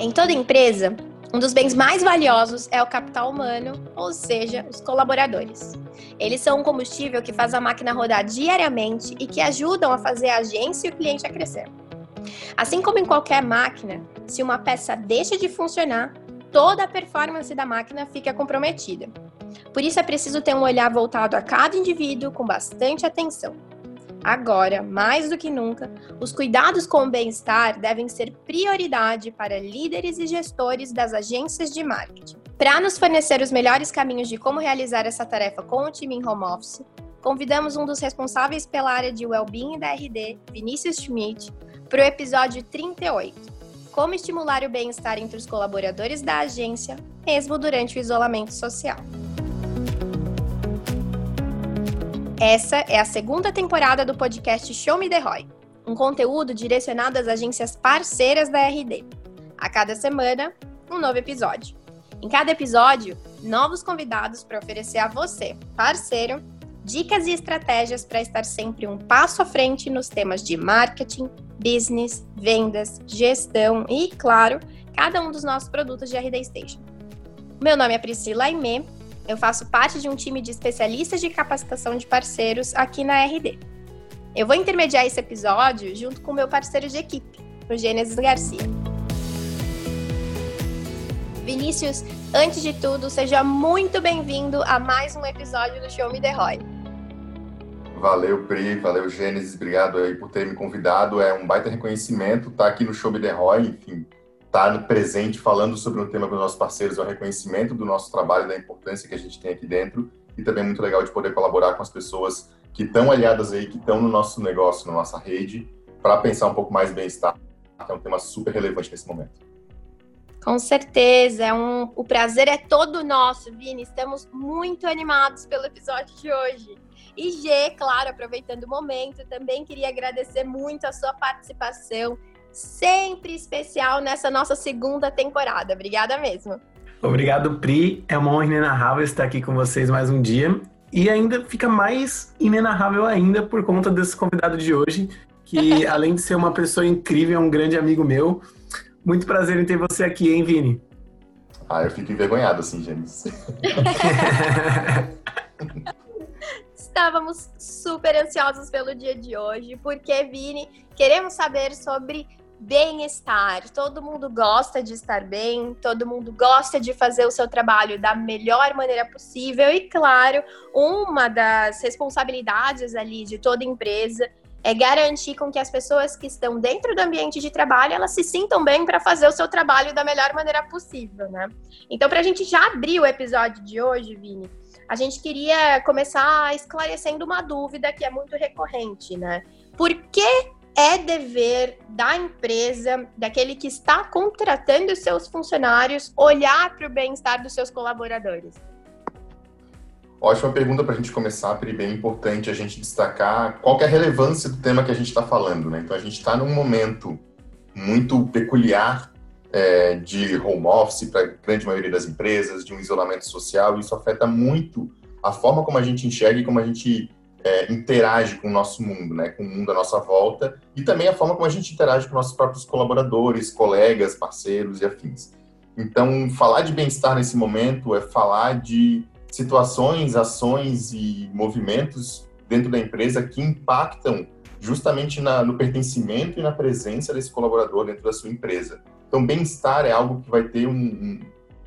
Em toda empresa, um dos bens mais valiosos é o capital humano, ou seja, os colaboradores. Eles são um combustível que faz a máquina rodar diariamente e que ajudam a fazer a agência e o cliente a crescer. Assim como em qualquer máquina, se uma peça deixa de funcionar, toda a performance da máquina fica comprometida. Por isso é preciso ter um olhar voltado a cada indivíduo com bastante atenção. Agora, mais do que nunca, os cuidados com o bem-estar devem ser prioridade para líderes e gestores das agências de marketing. Para nos fornecer os melhores caminhos de como realizar essa tarefa com o time em home office, convidamos um dos responsáveis pela área de well-being da RD, Vinícius Schmidt, para o episódio 38. Como estimular o bem-estar entre os colaboradores da agência, mesmo durante o isolamento social. Essa é a segunda temporada do podcast Show Me The Roy, um conteúdo direcionado às agências parceiras da RD. A cada semana, um novo episódio. Em cada episódio, novos convidados para oferecer a você, parceiro, dicas e estratégias para estar sempre um passo à frente nos temas de marketing, business, vendas, gestão e, claro, cada um dos nossos produtos de RD Station. Meu nome é Priscila Aimee eu faço parte de um time de especialistas de capacitação de parceiros aqui na RD. Eu vou intermediar esse episódio junto com meu parceiro de equipe, o Gênesis Garcia. Vinícius, antes de tudo, seja muito bem-vindo a mais um episódio do Show Me The Roy. Valeu, Pri, valeu, Gênesis, obrigado aí por ter me convidado. É um baita reconhecimento estar aqui no Show Me The Roy, enfim, estar no presente falando sobre um tema com os nossos parceiros é o reconhecimento do nosso trabalho da importância que a gente tem aqui dentro e também é muito legal de poder colaborar com as pessoas que estão aliadas aí, que estão no nosso negócio, na nossa rede, para pensar um pouco mais bem-estar, que é um tema super relevante nesse momento. Com certeza, é um, o prazer é todo nosso, Vini. Estamos muito animados pelo episódio de hoje. E G, claro, aproveitando o momento, também queria agradecer muito a sua participação sempre especial nessa nossa segunda temporada. Obrigada mesmo. Obrigado, Pri. É uma honra inenarrável estar aqui com vocês mais um dia. E ainda fica mais inenarrável ainda por conta desse convidado de hoje, que além de ser uma pessoa incrível, é um grande amigo meu. Muito prazer em ter você aqui, hein, Vini? Ah, eu fico envergonhado assim, James. Estávamos super ansiosos pelo dia de hoje, porque, Vini, queremos saber sobre bem-estar. Todo mundo gosta de estar bem, todo mundo gosta de fazer o seu trabalho da melhor maneira possível e, claro, uma das responsabilidades ali de toda empresa é garantir com que as pessoas que estão dentro do ambiente de trabalho elas se sintam bem para fazer o seu trabalho da melhor maneira possível, né? Então, para a gente já abrir o episódio de hoje, Vini, a gente queria começar esclarecendo uma dúvida que é muito recorrente, né? Por que é dever da empresa, daquele que está contratando os seus funcionários, olhar para o bem-estar dos seus colaboradores? Ótima pergunta para a gente começar, Pri. Bem importante a gente destacar qual é a relevância do tema que a gente está falando. Né? Então, a gente está num momento muito peculiar é, de home office para a grande maioria das empresas, de um isolamento social, e isso afeta muito a forma como a gente enxerga e como a gente é, interage com o nosso mundo, né, com o mundo à nossa volta, e também a forma como a gente interage com nossos próprios colaboradores, colegas, parceiros e afins. Então, falar de bem-estar nesse momento é falar de situações, ações e movimentos dentro da empresa que impactam justamente na, no pertencimento e na presença desse colaborador dentro da sua empresa. Então, bem-estar é algo que vai ter um, um,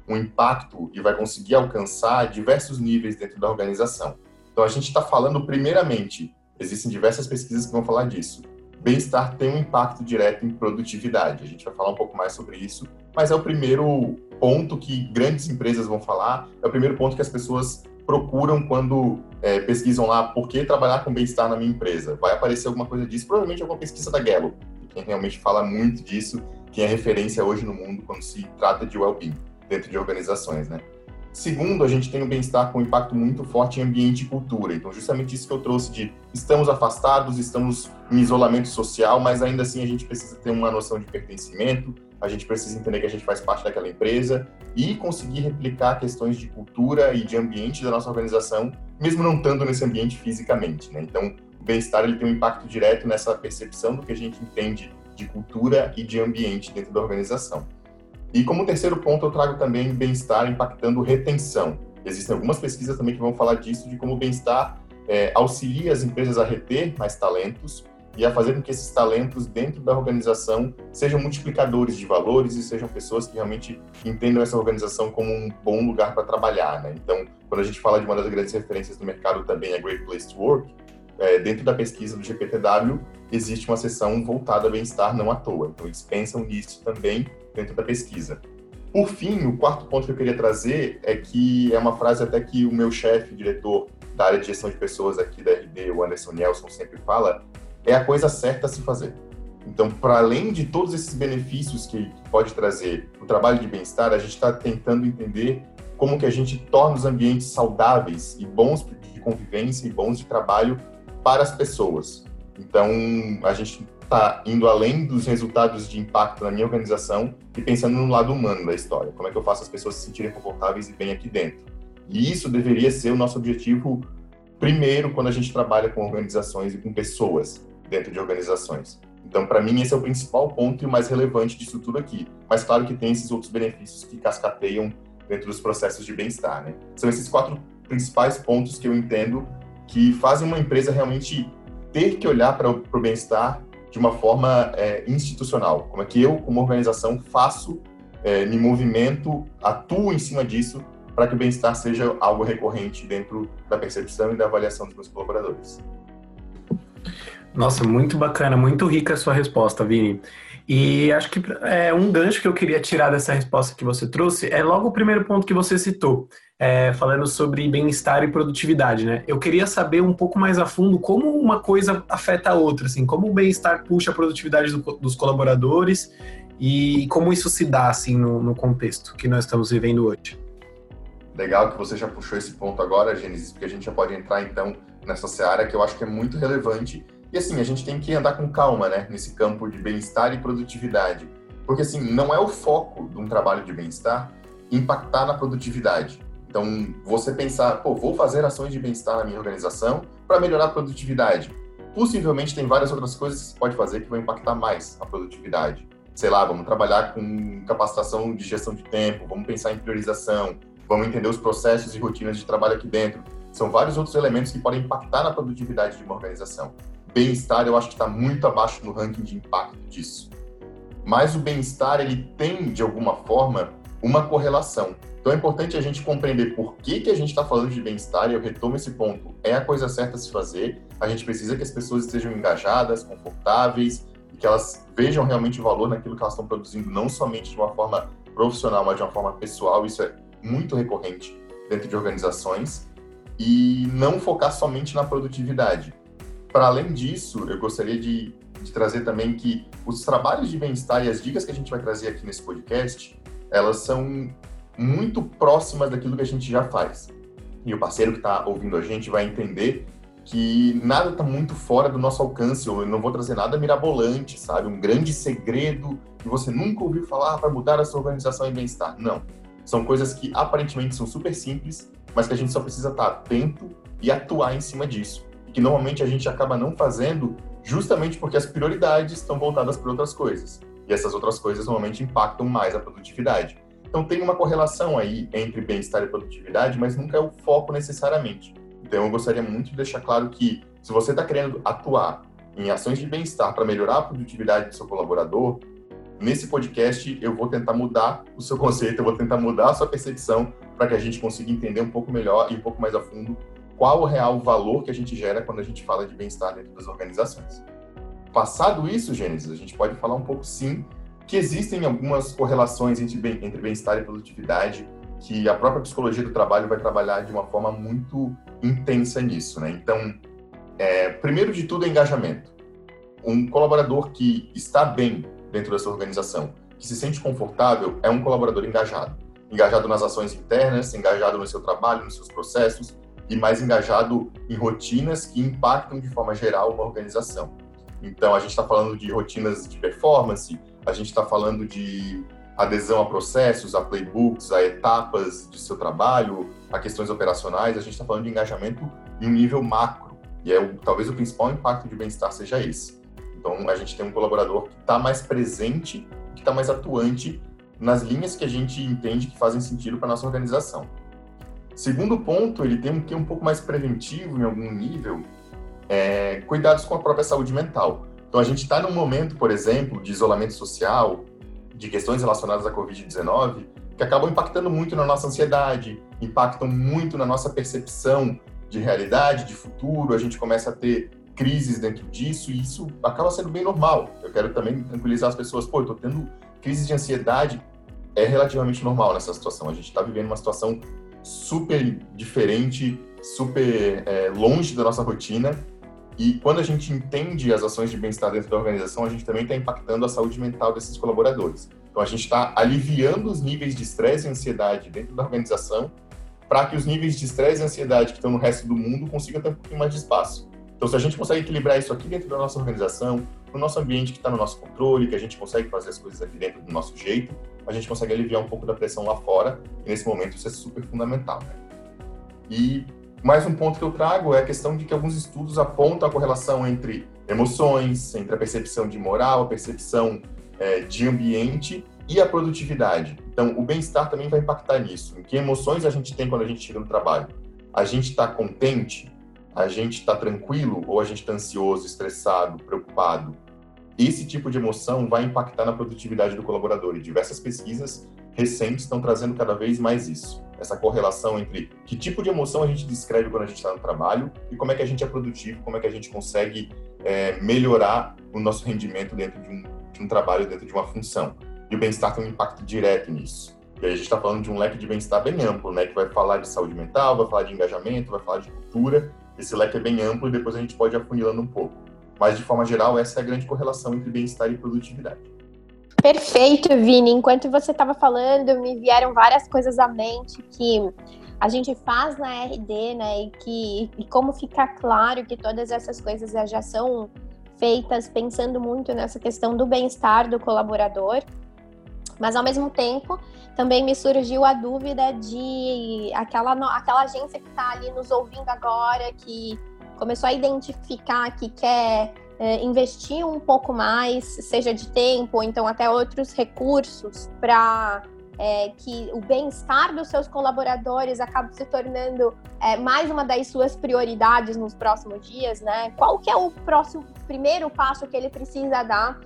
um impacto e vai conseguir alcançar diversos níveis dentro da organização. Então, a gente está falando, primeiramente, existem diversas pesquisas que vão falar disso. Bem-estar tem um impacto direto em produtividade. A gente vai falar um pouco mais sobre isso, mas é o primeiro ponto que grandes empresas vão falar, é o primeiro ponto que as pessoas procuram quando é, pesquisam lá por que trabalhar com bem-estar na minha empresa. Vai aparecer alguma coisa disso, provavelmente alguma pesquisa da Gallup, quem realmente fala muito disso, quem é referência hoje no mundo quando se trata de well-being dentro de organizações, né? Segundo, a gente tem o bem-estar com um impacto muito forte em ambiente e cultura. Então, justamente isso que eu trouxe de estamos afastados, estamos em isolamento social, mas ainda assim a gente precisa ter uma noção de pertencimento, a gente precisa entender que a gente faz parte daquela empresa e conseguir replicar questões de cultura e de ambiente da nossa organização, mesmo não estando nesse ambiente fisicamente. Né? Então, o bem-estar tem um impacto direto nessa percepção do que a gente entende de cultura e de ambiente dentro da organização. E como terceiro ponto, eu trago também bem-estar impactando retenção. Existem algumas pesquisas também que vão falar disso, de como o bem-estar é, auxilia as empresas a reter mais talentos e a fazer com que esses talentos dentro da organização sejam multiplicadores de valores e sejam pessoas que realmente entendam essa organização como um bom lugar para trabalhar. Né? Então, quando a gente fala de uma das grandes referências do mercado também, a Great Place to Work, é, dentro da pesquisa do GPTW, existe uma seção voltada a bem-estar não à toa. Então, eles pensam nisso também dentro da pesquisa. Por fim, o quarto ponto que eu queria trazer é que é uma frase até que o meu chefe, diretor da área de gestão de pessoas aqui da RD, o Anderson Nelson, sempre fala, é a coisa certa a se fazer. Então, para além de todos esses benefícios que pode trazer o trabalho de bem-estar, a gente está tentando entender como que a gente torna os ambientes saudáveis e bons de convivência e bons de trabalho para as pessoas. Então, a gente está indo além dos resultados de impacto na minha organização e pensando no lado humano da história. Como é que eu faço as pessoas se sentirem confortáveis e bem aqui dentro? E isso deveria ser o nosso objetivo primeiro quando a gente trabalha com organizações e com pessoas dentro de organizações. Então, para mim, esse é o principal ponto e o mais relevante disso tudo aqui. Mas, claro que tem esses outros benefícios que cascateiam dentro dos processos de bem-estar. Né? São esses quatro principais pontos que eu entendo que fazem uma empresa realmente ter que olhar para o bem-estar de uma forma é, institucional. Como é que eu, como organização, faço, é, me movimento, atuo em cima disso para que o bem-estar seja algo recorrente dentro da percepção e da avaliação dos meus colaboradores. Nossa, muito bacana, muito rica a sua resposta, Vini. E acho que é, um gancho que eu queria tirar dessa resposta que você trouxe é logo o primeiro ponto que você citou, é, falando sobre bem-estar e produtividade, né? Eu queria saber um pouco mais a fundo como uma coisa afeta a outra, assim, como o bem-estar puxa a produtividade do, dos colaboradores e como isso se dá, assim, no, no contexto que nós estamos vivendo hoje. Legal que você já puxou esse ponto agora, Gênesis, porque a gente já pode entrar, então, nessa seara que eu acho que é muito relevante. E, assim, a gente tem que andar com calma, né, nesse campo de bem-estar e produtividade. Porque, assim, não é o foco de um trabalho de bem-estar impactar na produtividade então, você pensar, pô, vou fazer ações de bem-estar na minha organização para melhorar a produtividade. Possivelmente tem várias outras coisas que você pode fazer que vão impactar mais a produtividade. Sei lá, vamos trabalhar com capacitação de gestão de tempo, vamos pensar em priorização, vamos entender os processos e rotinas de trabalho aqui dentro. São vários outros elementos que podem impactar na produtividade de uma organização. Bem-estar, eu acho que está muito abaixo no ranking de impacto disso. Mas o bem-estar, ele tem, de alguma forma, uma correlação. Então é importante a gente compreender por que, que a gente está falando de bem-estar, e eu retomo esse ponto. É a coisa certa a se fazer, a gente precisa que as pessoas estejam engajadas, confortáveis, e que elas vejam realmente o valor naquilo que elas estão produzindo, não somente de uma forma profissional, mas de uma forma pessoal. Isso é muito recorrente dentro de organizações. E não focar somente na produtividade. Para além disso, eu gostaria de, de trazer também que os trabalhos de bem-estar e as dicas que a gente vai trazer aqui nesse podcast, elas são muito próximas daquilo que a gente já faz. E o parceiro que está ouvindo a gente vai entender que nada está muito fora do nosso alcance, eu não vou trazer nada mirabolante, sabe? Um grande segredo que você nunca ouviu falar para mudar a sua organização e bem-estar. Não. São coisas que aparentemente são super simples, mas que a gente só precisa estar tá atento e atuar em cima disso. Que normalmente a gente acaba não fazendo justamente porque as prioridades estão voltadas para outras coisas. E essas outras coisas normalmente impactam mais a produtividade. Então tem uma correlação aí entre bem-estar e produtividade, mas nunca é o foco necessariamente. Então eu gostaria muito de deixar claro que se você está querendo atuar em ações de bem-estar para melhorar a produtividade do seu colaborador, nesse podcast eu vou tentar mudar o seu conceito, eu vou tentar mudar a sua percepção para que a gente consiga entender um pouco melhor e um pouco mais a fundo qual o real valor que a gente gera quando a gente fala de bem-estar dentro das organizações. Passado isso, Gênesis, a gente pode falar um pouco sim que existem algumas correlações entre, bem, bem-estar e produtividade, que a própria psicologia do trabalho vai trabalhar de uma forma muito intensa nisso, né? Então, é, primeiro de tudo é engajamento. Um colaborador que está bem dentro da sua organização, que se sente confortável, é um colaborador engajado. Engajado nas ações internas, engajado no seu trabalho, nos seus processos e mais engajado em rotinas que impactam de forma geral uma organização. Então, a gente está falando de rotinas de performance, a gente está falando de adesão a processos, a playbooks, a etapas de seu trabalho, a questões operacionais, a gente está falando de engajamento em um nível macro. E é o, talvez o principal impacto de bem-estar seja esse. Então, a gente tem um colaborador que está mais presente, que está mais atuante nas linhas que a gente entende que fazem sentido para nossa organização. Segundo ponto, ele tem um que um pouco mais preventivo em algum nível, é, cuidados com a própria saúde mental. Então a gente está num momento, por exemplo, de isolamento social, de questões relacionadas à Covid-19, que acabam impactando muito na nossa ansiedade, impactam muito na nossa percepção de realidade, de futuro. A gente começa a ter crises dentro disso e isso acaba sendo bem normal. Eu quero também tranquilizar as pessoas, pô, eu tô tendo crises de ansiedade, é relativamente normal nessa situação. A gente está vivendo uma situação super diferente, super é, longe da nossa rotina. E quando a gente entende as ações de bem-estar dentro da organização, a gente também está impactando a saúde mental desses colaboradores. Então, a gente está aliviando os níveis de estresse e ansiedade dentro da organização para que os níveis de estresse e ansiedade que estão no resto do mundo consigam ter um pouquinho mais de espaço. Então, se a gente consegue equilibrar isso aqui dentro da nossa organização, no nosso ambiente que está no nosso controle, que a gente consegue fazer as coisas aqui dentro do nosso jeito, a gente consegue aliviar um pouco da pressão lá fora, e nesse momento isso é super fundamental. Né? E mais um ponto que eu trago é a questão de que alguns estudos apontam a correlação entre emoções, entre a percepção de moral, a percepção é, de ambiente e a produtividade. Então, o bem-estar também vai impactar nisso. Em que emoções a gente tem quando a gente chega no trabalho? A gente está contente? A gente está tranquilo? Ou a gente está ansioso, estressado, preocupado? Esse tipo de emoção vai impactar na produtividade do colaborador e diversas pesquisas recentes estão trazendo cada vez mais isso. Essa correlação entre que tipo de emoção a gente descreve quando a gente está no trabalho e como é que a gente é produtivo, como é que a gente consegue é, melhorar o nosso rendimento dentro de um, de um trabalho, dentro de uma função. E o bem-estar tem um impacto direto nisso. E aí a gente está falando de um leque de bem-estar bem amplo, né? Que vai falar de saúde mental, vai falar de engajamento, vai falar de cultura. Esse leque é bem amplo e depois a gente pode ir afunilando um pouco. Mas, de forma geral, essa é a grande correlação entre bem-estar e produtividade. Perfeito, Vini. Enquanto você estava falando, me vieram várias coisas à mente que a gente faz na RD, né? E que e como ficar claro que todas essas coisas já são feitas pensando muito nessa questão do bem-estar do colaborador. Mas ao mesmo tempo, também me surgiu a dúvida de aquela, aquela agência que está ali nos ouvindo agora, que começou a identificar que quer é, investir um pouco mais, seja de tempo ou então até outros recursos para é, que o bem-estar dos seus colaboradores acabe se tornando é, mais uma das suas prioridades nos próximos dias, né? Qual que é o próximo primeiro passo que ele precisa dar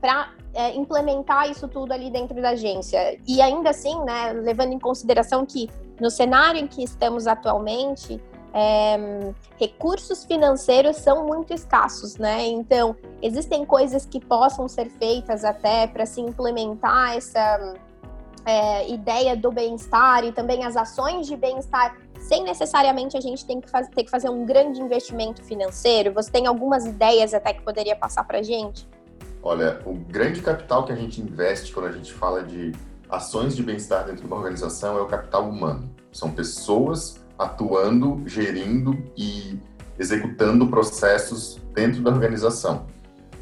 para é, implementar isso tudo ali dentro da agência? E ainda assim, né, levando em consideração que no cenário em que estamos atualmente, é, recursos financeiros são muito escassos, né? Então, existem coisas que possam ser feitas até para se implementar essa é, ideia do bem-estar e também as ações de bem-estar, sem necessariamente a gente tem que faz, ter que fazer um grande investimento financeiro. Você tem algumas ideias até que poderia passar para gente? Olha, o grande capital que a gente investe quando a gente fala de ações de bem-estar dentro de uma organização é o capital humano. São pessoas atuando, gerindo e executando processos dentro da organização.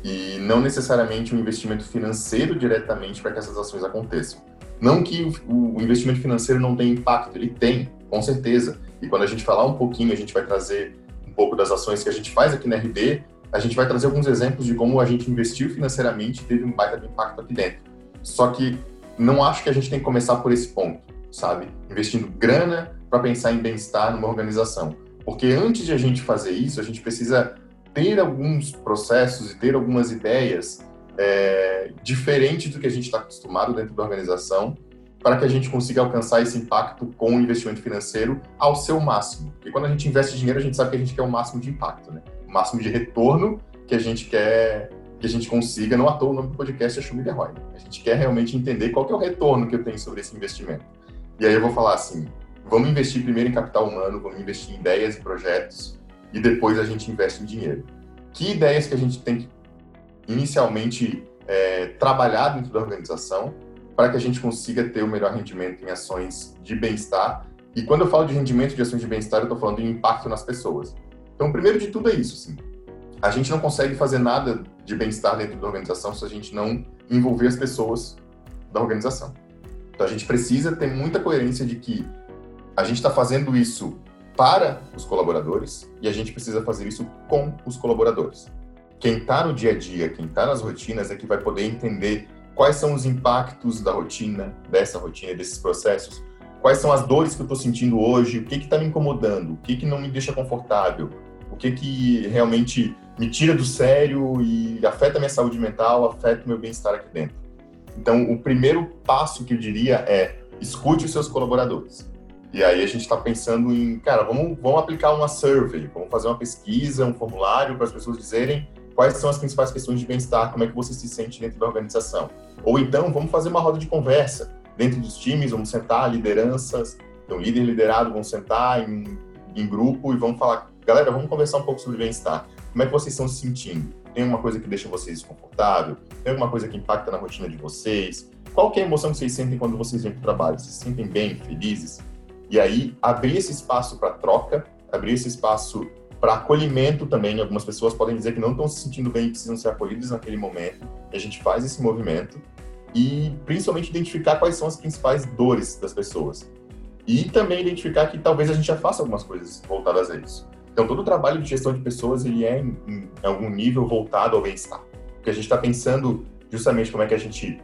E não necessariamente um investimento financeiro diretamente para que essas ações aconteçam. Não que o investimento financeiro não tenha impacto, ele tem, com certeza. E quando a gente falar um pouquinho, a gente vai trazer um pouco das ações que a gente faz aqui na RD, a gente vai trazer alguns exemplos de como a gente investiu financeiramente e teve um baita de impacto aqui dentro. Só que não acho que a gente tem que começar por esse ponto, sabe? Investindo grana, para pensar em bem-estar numa organização. Porque antes de a gente fazer isso, a gente precisa ter alguns processos e ter algumas ideias é, diferentes do que a gente está acostumado dentro da organização, para que a gente consiga alcançar esse impacto com o investimento financeiro ao seu máximo. Porque quando a gente investe dinheiro, a gente sabe que a gente quer o máximo de impacto, né? o máximo de retorno que a gente quer que a gente consiga, não à toa o nome do podcast é Schumiller Roy. A gente quer realmente entender qual que é o retorno que eu tenho sobre esse investimento. E aí eu vou falar assim, vamos investir primeiro em capital humano, vamos investir em ideias e projetos e depois a gente investe em dinheiro. Que ideias que a gente tem que inicialmente é, trabalhar dentro da organização para que a gente consiga ter o melhor rendimento em ações de bem-estar. E quando eu falo de rendimento de ações de bem-estar, eu estou falando de impacto nas pessoas. Então, primeiro de tudo é isso, sim. A gente não consegue fazer nada de bem-estar dentro da organização se a gente não envolver as pessoas da organização. Então, a gente precisa ter muita coerência de que a gente está fazendo isso para os colaboradores e a gente precisa fazer isso com os colaboradores. Quem está no dia a dia, quem está nas rotinas, é que vai poder entender quais são os impactos da rotina, dessa rotina, desses processos, quais são as dores que eu estou sentindo hoje, o que está me incomodando, o que, que não me deixa confortável, o que, que realmente me tira do sério e afeta minha saúde mental, afeta o meu bem-estar aqui dentro. Então, o primeiro passo que eu diria é escute os seus colaboradores. E aí a gente está pensando em, cara, vamos, vamos aplicar uma survey, vamos fazer uma pesquisa, um formulário para as pessoas dizerem quais são as principais questões de bem-estar, como é que você se sente dentro da organização. Ou então, vamos fazer uma roda de conversa dentro dos times, vamos sentar lideranças, então líder e liderado vão sentar em, em grupo e vamos falar, galera, vamos conversar um pouco sobre bem-estar. Como é que vocês estão se sentindo? Tem alguma coisa que deixa vocês desconfortável? Tem alguma coisa que impacta na rotina de vocês? Qual é a emoção que vocês sentem quando vocês vêm para o trabalho? Vocês se sentem bem, felizes? E aí, abrir esse espaço para troca, abrir esse espaço para acolhimento também. Algumas pessoas podem dizer que não estão se sentindo bem e precisam ser acolhidas naquele momento. E a gente faz esse movimento e principalmente identificar quais são as principais dores das pessoas. E também identificar que talvez a gente já faça algumas coisas voltadas a isso. Então, todo o trabalho de gestão de pessoas ele é em, em algum nível voltado ao bem-estar. Porque a gente está pensando justamente como é que a gente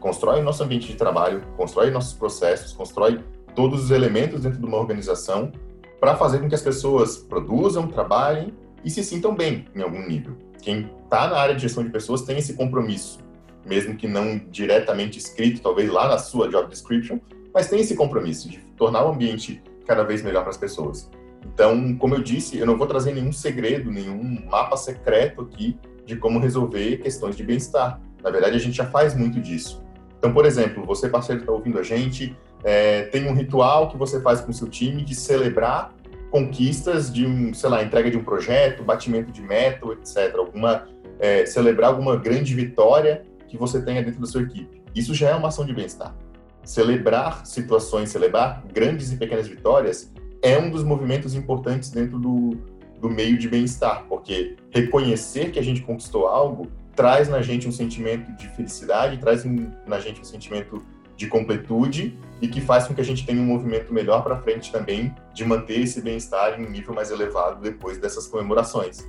constrói o nosso ambiente de trabalho, constrói nossos processos, constrói todos os elementos dentro de uma organização para fazer com que as pessoas produzam, trabalhem e se sintam bem em algum nível. Quem está na área de gestão de pessoas tem esse compromisso, mesmo que não diretamente escrito, talvez lá na sua job description, mas tem esse compromisso de tornar o ambiente cada vez melhor para as pessoas. Então, como eu disse, eu não vou trazer nenhum segredo, nenhum mapa secreto aqui de como resolver questões de bem-estar. Na verdade, a gente já faz muito disso. Então, por exemplo, você parceiro está ouvindo a gente, é, tem um ritual que você faz com o seu time de celebrar conquistas de um, sei lá, entrega de um projeto, batimento de meta, etc. Alguma, é, celebrar alguma grande vitória que você tenha dentro da sua equipe. Isso já é uma ação de bem-estar. Celebrar situações, celebrar grandes e pequenas vitórias é um dos movimentos importantes dentro do, do meio de bem-estar, porque reconhecer que a gente conquistou algo traz na gente um sentimento de felicidade, traz na gente um sentimento de completude e que faz com que a gente tenha um movimento melhor para frente também de manter esse bem-estar em um nível mais elevado depois dessas comemorações.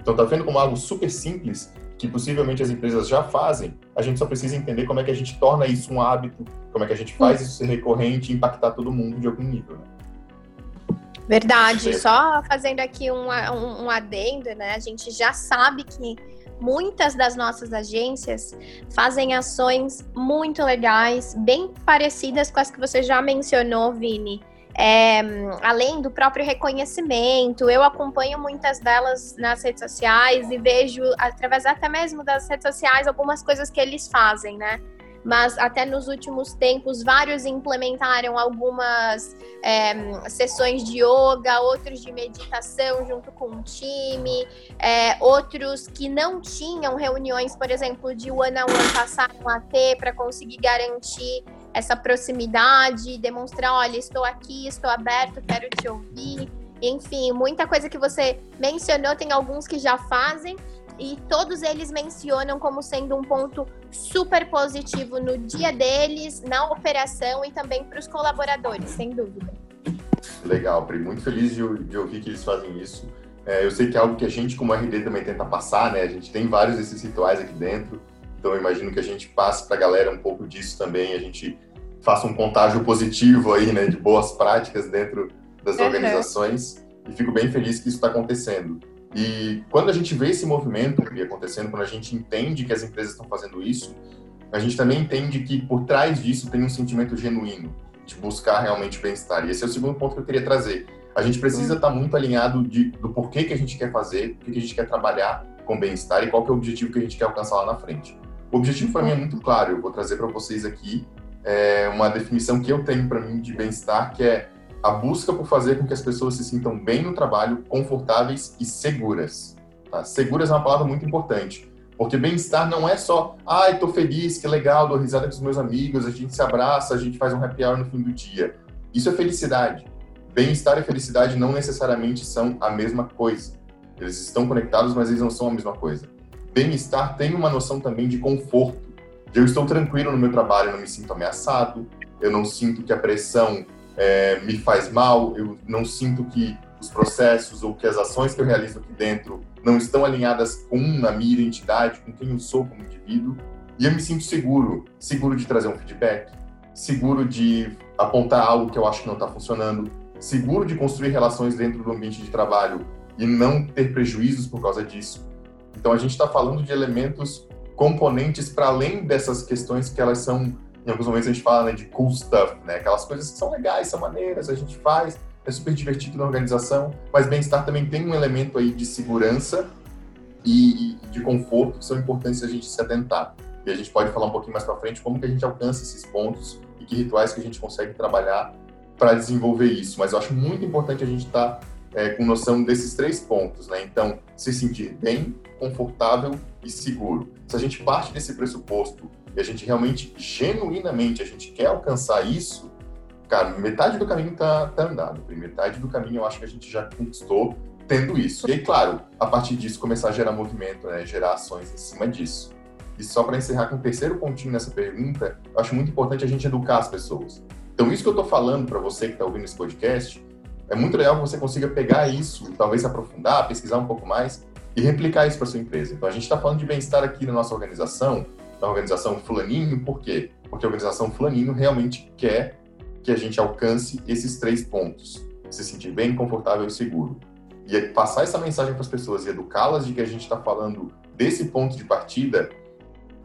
Então, tá vendo como algo super simples que possivelmente as empresas já fazem, a gente só precisa entender como é que a gente torna isso um hábito, como é que a gente faz isso ser recorrente e impactar todo mundo de algum nível. Né? Verdade. Só fazendo aqui um, um, um adendo, né? A gente já sabe que muitas das nossas agências fazem ações muito legais, bem parecidas com as que você já mencionou, Vini. É, além do próprio reconhecimento, eu acompanho muitas delas nas redes sociais e vejo, através até mesmo das redes sociais, algumas coisas que eles fazem, né? Mas até nos últimos tempos vários implementaram algumas é, sessões de yoga, outros de meditação junto com o time, é, outros que não tinham reuniões, por exemplo, de one on one passaram a ter para conseguir garantir essa proximidade, demonstrar, olha, estou aqui, estou aberto, quero te ouvir. Enfim, muita coisa que você mencionou, tem alguns que já fazem, e todos eles mencionam como sendo um ponto super positivo no dia deles, na operação e também para os colaboradores, sem dúvida. Legal, Pri, muito feliz de, de ouvir que eles fazem isso. É, eu sei que é algo que a gente, como RD, também tenta passar, né? A gente tem vários desses rituais aqui dentro, então eu imagino que a gente passe para a galera um pouco disso também, a gente faça um contágio positivo aí, né, de boas práticas dentro das uhum. organizações, e fico bem feliz que isso está acontecendo. E quando a gente vê esse movimento acontecendo, quando a gente entende que as empresas estão fazendo isso, a gente também entende que por trás disso tem um sentimento genuíno de buscar realmente bem-estar. E esse é o segundo ponto que eu queria trazer. A gente precisa estar muito alinhado de, do porquê que a gente quer fazer, por que a gente quer trabalhar com bem-estar e qual que é o objetivo que a gente quer alcançar lá na frente. O objetivo para mim é muito claro. Eu vou trazer para vocês aqui é, uma definição que eu tenho para mim de bem-estar, que é a busca por fazer com que as pessoas se sintam bem no trabalho, confortáveis e seguras. Tá? Seguras é uma palavra muito importante, porque bem-estar não é só, ai, tô feliz, que legal, dou risada com os meus amigos, a gente se abraça, a gente faz um happy hour no fim do dia. Isso é felicidade. Bem-estar e felicidade não necessariamente são a mesma coisa. Eles estão conectados, mas eles não são a mesma coisa. Bem-estar tem uma noção também de conforto. Eu estou tranquilo no meu trabalho, eu não me sinto ameaçado, eu não sinto que a pressão é, me faz mal, eu não sinto que os processos ou que as ações que eu realizo aqui dentro não estão alinhadas com a minha identidade, com quem eu sou como indivíduo. E eu me sinto seguro, seguro de trazer um feedback, seguro de apontar algo que eu acho que não está funcionando, seguro de construir relações dentro do ambiente de trabalho e não ter prejuízos por causa disso. Então a gente está falando de elementos componentes para além dessas questões que elas são, em alguns momentos a gente fala né, de cool stuff, né? Aquelas coisas que são legais, são maneiras, a gente faz, é super divertido na organização, mas bem-estar também tem um elemento aí de segurança e, e de conforto que são importantes a gente se atentar. E a gente pode falar um pouquinho mais para frente como que a gente alcança esses pontos e que rituais que a gente consegue trabalhar para desenvolver isso. Mas eu acho muito importante a gente estar tá, é, com noção desses três pontos, né? Então, se sentir bem, confortável e seguro. Se a gente parte desse pressuposto e a gente realmente, genuinamente, a gente quer alcançar isso, cara, metade do caminho tá, tá andado. Metade do caminho eu acho que a gente já conquistou tendo isso. E aí, claro, a partir disso começar a gerar movimento, né? Gerar ações em cima disso. E só para encerrar com o terceiro pontinho nessa pergunta, eu acho muito importante a gente educar as pessoas. Então, isso que eu estou falando para você que está ouvindo esse podcast, é muito legal que você consiga pegar isso, talvez aprofundar, pesquisar um pouco mais e replicar isso para sua empresa. Então, a gente está falando de bem-estar aqui na nossa organização, na organização Fulaninho, por quê? Porque a organização Fulaninho realmente quer que a gente alcance esses três pontos: se sentir bem, confortável e seguro. E passar essa mensagem para as pessoas e educá-las de que a gente está falando desse ponto de partida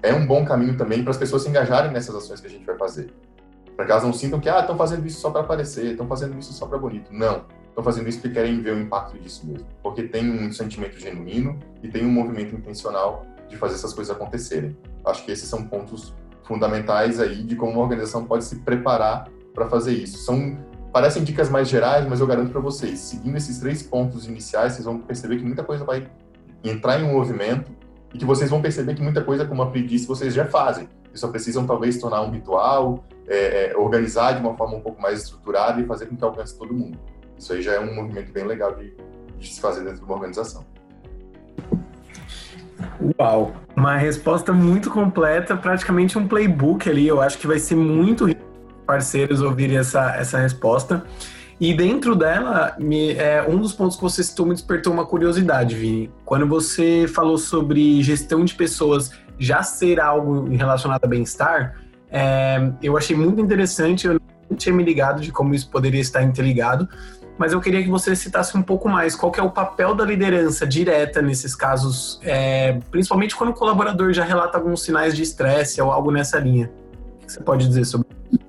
é um bom caminho também para as pessoas se engajarem nessas ações que a gente vai fazer. Para que elas não sintam que, ah, estão fazendo isso só para aparecer, estão fazendo isso só para bonito. Não. Estão fazendo isso porque querem ver o impacto disso mesmo. Porque tem um sentimento genuíno e tem um movimento intencional de fazer essas coisas acontecerem. Acho que esses são pontos fundamentais aí de como uma organização pode se preparar para fazer isso. São parecem dicas mais gerais, mas eu garanto para vocês, seguindo esses três pontos iniciais, vocês vão perceber que muita coisa vai entrar em um movimento e que vocês vão perceber que muita coisa, como a Pri disse, vocês já fazem. Vocês só precisam talvez tornar um ritual, é, é, organizar de uma forma um pouco mais estruturada e fazer com que alcance todo mundo. Isso aí já é um movimento bem legal de, de se fazer dentro de uma organização. Uau! Uma resposta muito completa, praticamente um playbook ali. Eu acho que vai ser muito parceiros ouvirem essa, essa resposta. E dentro dela, me, é, um dos pontos que você citou me despertou uma curiosidade, Vini. Quando você falou sobre gestão de pessoas já ser algo relacionado a bem-estar, é, eu achei muito interessante, eu não tinha me ligado de como isso poderia estar interligado, mas eu queria que você citasse um pouco mais qual é o papel da liderança direta nesses casos, é, principalmente quando o colaborador já relata alguns sinais de estresse ou algo nessa linha. O que você pode dizer sobre isso?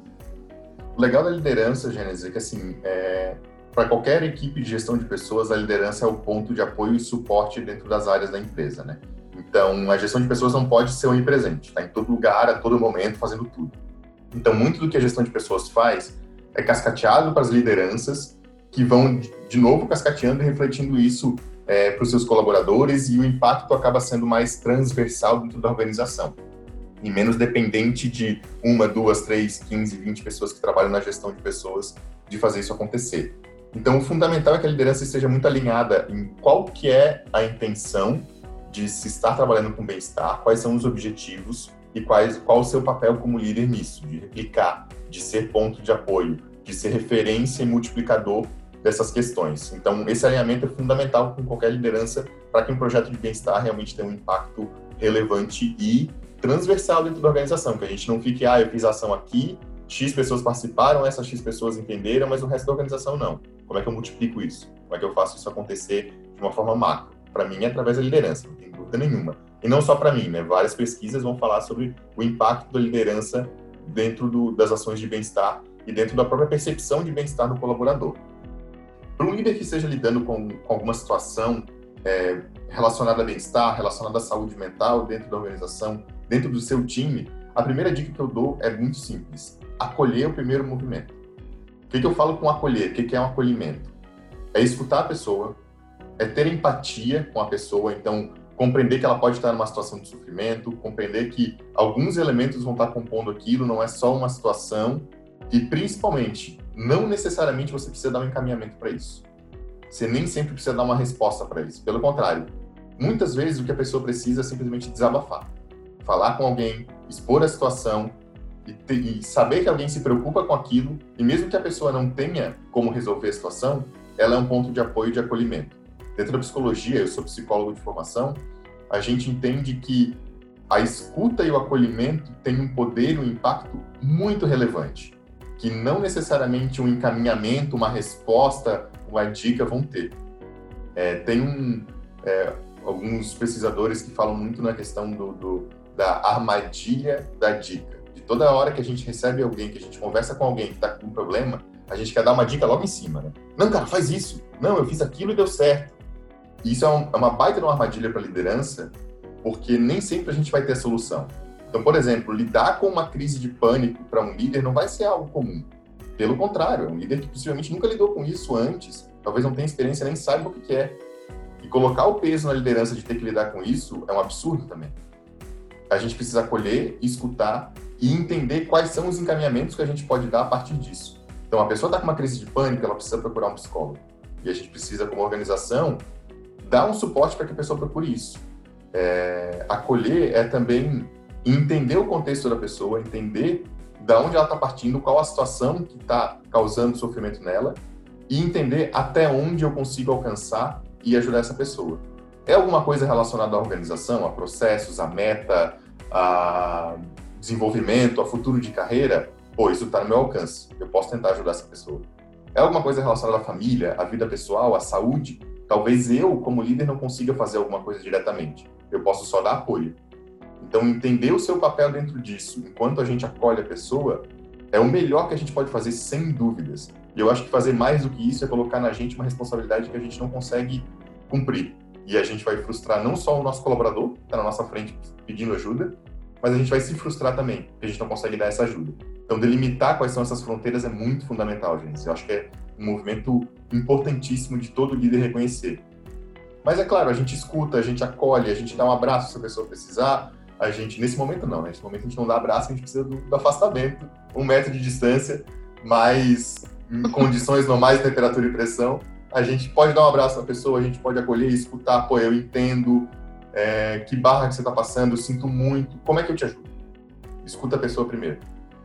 O legal da liderança, Gênesis, é que assim, é, para qualquer equipe de gestão de pessoas, a liderança é o ponto de apoio e suporte dentro das áreas da empresa, né? Então, a gestão de pessoas não pode ser onipresente, está em todo lugar, a todo momento, fazendo tudo. Então, muito do que a gestão de pessoas faz é cascateado para as lideranças, que vão, de novo, cascateando e refletindo isso é, para os seus colaboradores, e o impacto acaba sendo mais transversal dentro da organização e menos dependente de uma, duas, três, quinze, vinte pessoas que trabalham na gestão de pessoas de fazer isso acontecer. Então, o fundamental é que a liderança esteja muito alinhada em qual que é a intenção de se estar trabalhando com bem-estar, quais são os objetivos e quais, qual o seu papel como líder nisso, de replicar, de ser ponto de apoio, de ser referência e multiplicador dessas questões. Então, esse alinhamento é fundamental com qualquer liderança para que um projeto de bem-estar realmente tenha um impacto relevante e transversal dentro da organização, que a gente não fique, ah, eu fiz ação aqui, X pessoas participaram, essas X pessoas entenderam, mas o resto da organização não. Como é que eu multiplico isso? Como é que eu faço isso acontecer de uma forma macro? Para mim, é através da liderança, não tem dúvida nenhuma. E não só para mim, né? Várias pesquisas vão falar sobre o impacto da liderança dentro do, das ações de bem-estar e dentro da própria percepção de bem-estar do colaborador. Para um líder que esteja lidando com, com alguma situação é, relacionada a bem-estar, relacionada à saúde mental dentro da organização, dentro do seu time, a primeira dica que eu dou é muito simples: acolher o primeiro movimento. O que, que eu falo com acolher? O que, que é um acolhimento? É escutar a pessoa, é ter empatia com a pessoa, então compreender que ela pode estar numa situação de sofrimento, compreender que alguns elementos vão estar compondo aquilo, não é só uma situação, e principalmente, não necessariamente você precisa dar um encaminhamento para isso. Você nem sempre precisa dar uma resposta para isso. Pelo contrário, muitas vezes o que a pessoa precisa é simplesmente desabafar falar com alguém, expor a situação e, e, saber que alguém se preocupa com aquilo e mesmo que a pessoa não tenha como resolver a situação, ela é um ponto de apoio e de acolhimento. Dentro da psicologia, eu sou psicólogo de formação, a gente entende que a escuta e o acolhimento têm um poder e um impacto muito relevante, que não necessariamente um encaminhamento, uma resposta, uma dica vão ter. É, tem um, é, alguns pesquisadores que falam muito na questão do, do, da armadilha da dica. De toda hora que a gente recebe alguém, que a gente conversa com alguém que está com um problema, a gente quer dar uma dica logo em cima, né? Não, cara, faz isso. Não, eu fiz aquilo e deu certo. Isso é, um, é uma baita de uma armadilha para a liderança, porque nem sempre a gente vai ter a solução. Então, por exemplo, lidar com uma crise de pânico para um líder não vai ser algo comum. Pelo contrário, é um líder que possivelmente nunca lidou com isso antes, talvez não tenha experiência, nem saiba o que é. E colocar o peso na liderança de ter que lidar com isso é um absurdo também. A gente precisa acolher, escutar e entender quais são os encaminhamentos que a gente pode dar a partir disso. Então, a pessoa está com uma crise de pânico, ela precisa procurar um psicólogo. E a gente precisa, como organização, dar um suporte para que a pessoa procure isso. É, acolher é também entender o contexto da pessoa, entender da onde ela está partindo, qual a situação que está causando sofrimento nela e entender até onde eu consigo alcançar e ajudar essa pessoa. É alguma coisa relacionada à organização, a processos, a meta, a desenvolvimento, a futuro de carreira? Pô, isso está no meu alcance. Eu posso tentar ajudar essa pessoa. É alguma coisa relacionada à família, à vida pessoal, à saúde? Talvez eu, como líder, não consiga fazer alguma coisa diretamente. Eu posso só dar apoio. Então, entender o seu papel dentro disso, enquanto a gente acolhe a pessoa, é o melhor que a gente pode fazer, sem dúvidas. E eu acho que fazer mais do que isso é colocar na gente uma responsabilidade que a gente não consegue cumprir. E a gente vai frustrar não só o nosso colaborador, que está na nossa frente pedindo ajuda, mas a gente vai se frustrar também, porque a gente não consegue dar essa ajuda. Então, delimitar quais são essas fronteiras é muito fundamental, gente. Eu acho que é um movimento importantíssimo de todo líder reconhecer. Mas é claro, a gente escuta, a gente acolhe, a gente dá um abraço se a pessoa precisar. A gente, nesse momento não, né? Nesse momento a gente não dá abraço, a gente precisa do, do afastamento, um metro de distância, mas em condições normais temperatura e pressão, a gente pode dar um abraço na pessoa, a gente pode acolher, escutar, pô, eu entendo, é, que barra que você está passando, eu sinto muito, como é que eu te ajudo? Escuta a pessoa primeiro.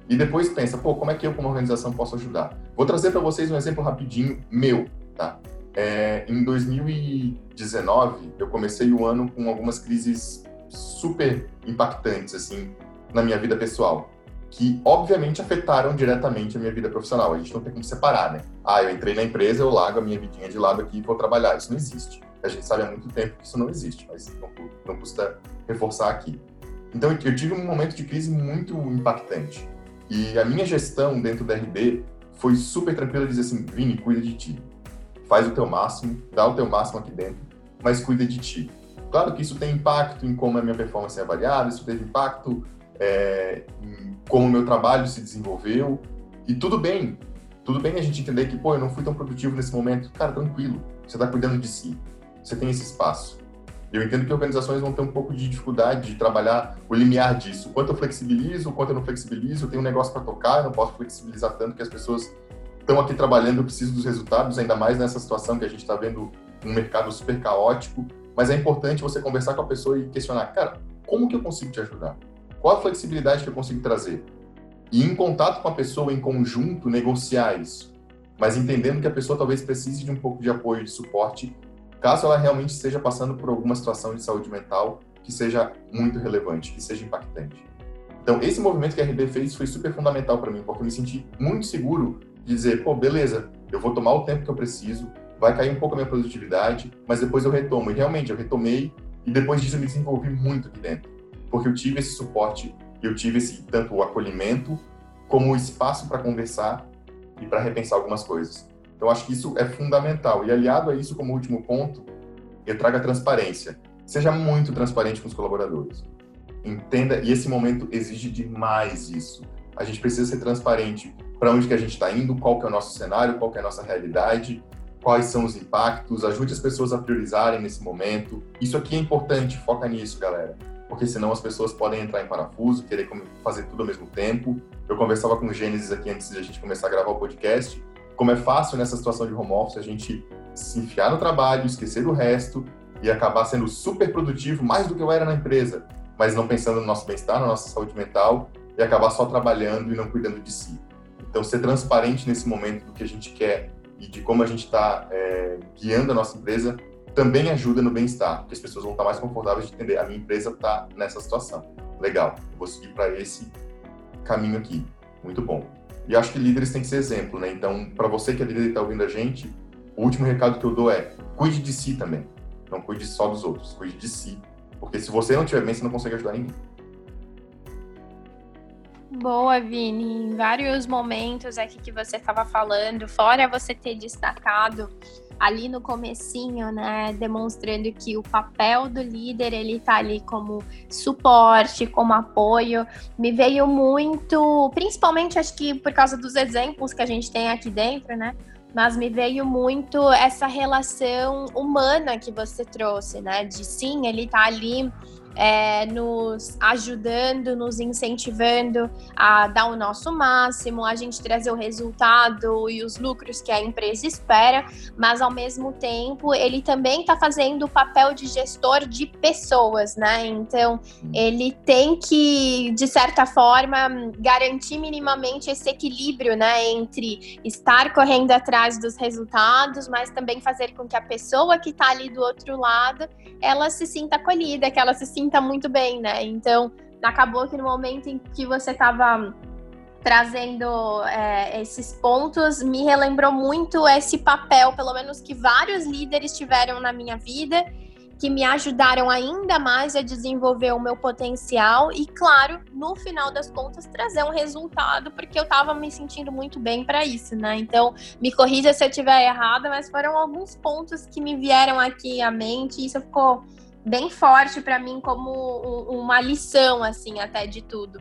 E depois pensa, pô, como é que eu, como organização, posso ajudar? Vou trazer para vocês um exemplo rapidinho meu, tá? É, em 2019, eu comecei o ano com algumas crises super impactantes, assim, na minha vida pessoal, que obviamente afetaram diretamente a minha vida profissional. A gente não tem como separar, né? Ah, eu entrei na empresa, eu largo a minha vidinha de lado aqui e vou trabalhar. Isso não existe. A gente sabe há muito tempo que isso não existe, mas não, não custa reforçar aqui. Então, eu tive um momento de crise muito impactante. E a minha gestão dentro da RB foi super tranquila, dizer assim, Vini, cuida de ti. Faz o teu máximo, dá o teu máximo aqui dentro, mas cuida de ti. Claro que isso tem impacto em como a minha performance é avaliada, isso teve impacto é, em como o meu trabalho se desenvolveu, e tudo bem. Tudo bem a gente entender que, pô, eu não fui tão produtivo nesse momento. Cara, tranquilo, você está cuidando de si, você tem esse espaço. Eu entendo que organizações vão ter um pouco de dificuldade de trabalhar o limiar disso. Quanto eu flexibilizo, quanto eu não flexibilizo, eu tenho um negócio para tocar, eu não posso flexibilizar tanto que as pessoas estão aqui trabalhando, eu preciso dos resultados, ainda mais nessa situação que a gente está vendo um mercado super caótico. Mas é importante você conversar com a pessoa e questionar, cara, como que eu consigo te ajudar? Qual a flexibilidade que eu consigo trazer? E em contato com a pessoa em conjunto, negociar isso. Mas entendendo que a pessoa talvez precise de um pouco de apoio, de suporte caso ela realmente esteja passando por alguma situação de saúde mental que seja muito relevante, que seja impactante. Então, esse movimento que a RB fez foi super fundamental para mim, porque eu me senti muito seguro de dizer, pô, beleza, eu vou tomar o tempo que eu preciso, vai cair um pouco a minha produtividade, mas depois eu retomo. E realmente, eu retomei e depois disso eu me desenvolvi muito aqui dentro, porque eu tive esse suporte, eu tive esse tanto o acolhimento como o espaço para conversar e para repensar algumas coisas. Então, acho que isso é fundamental. E aliado a isso, como último ponto, eu trago a transparência. Seja muito transparente com os colaboradores. Entenda, e esse momento exige demais isso. A gente precisa ser transparente para onde que a gente está indo, qual que é o nosso cenário, qual que é a nossa realidade, quais são os impactos, ajude as pessoas a priorizarem nesse momento. Isso aqui é importante, foca nisso, galera. Porque senão as pessoas podem entrar em parafuso, querer fazer tudo ao mesmo tempo. Eu conversava com o Gênesis aqui antes de a gente começar a gravar o podcast como é fácil nessa situação de home office a gente se enfiar no trabalho, esquecer do resto e acabar sendo super produtivo, mais do que eu era na empresa, mas não pensando no nosso bem-estar, na nossa saúde mental e acabar só trabalhando e não cuidando de si. Então, ser transparente nesse momento do que a gente quer e de como a gente está é, guiando a nossa empresa também ajuda no bem-estar, porque as pessoas vão estar mais confortáveis de entender a minha empresa está nessa situação. Legal, vou seguir para esse caminho aqui. Muito bom. E acho que líderes têm que ser exemplo, né? Então, para você que é líder e está ouvindo a gente, o último recado que eu dou é: cuide de si também. Não cuide só dos outros, cuide de si. Porque se você não estiver bem, você não consegue ajudar ninguém. Boa, Vini. Em vários momentos aqui que você estava falando, fora você ter destacado ali no comecinho, né, demonstrando que o papel do líder ele tá ali como suporte, como apoio, me veio muito, principalmente acho que por causa dos exemplos que a gente tem aqui dentro, né? Mas me veio muito essa relação humana que você trouxe, né? De sim, ele tá ali é, nos ajudando, nos incentivando a dar o nosso máximo, a gente trazer o resultado e os lucros que a empresa espera, mas ao mesmo tempo ele também está fazendo o papel de gestor de pessoas, né? Então ele tem que, de certa forma, garantir minimamente esse equilíbrio, né, entre estar correndo atrás dos resultados, mas também fazer com que a pessoa que está ali do outro lado ela se sinta acolhida, que ela se sinta muito bem, né? Então, acabou que no momento em que você estava trazendo é, esses pontos, me relembrou muito esse papel, pelo menos que vários líderes tiveram na minha vida que me ajudaram ainda mais a desenvolver o meu potencial e, claro, no final das contas, trazer um resultado, porque eu estava me sentindo muito bem para isso, né? Então, me corrija se eu estiver errada, mas foram alguns pontos que me vieram aqui à mente e isso ficou bem forte para mim como uma lição, assim, até de tudo.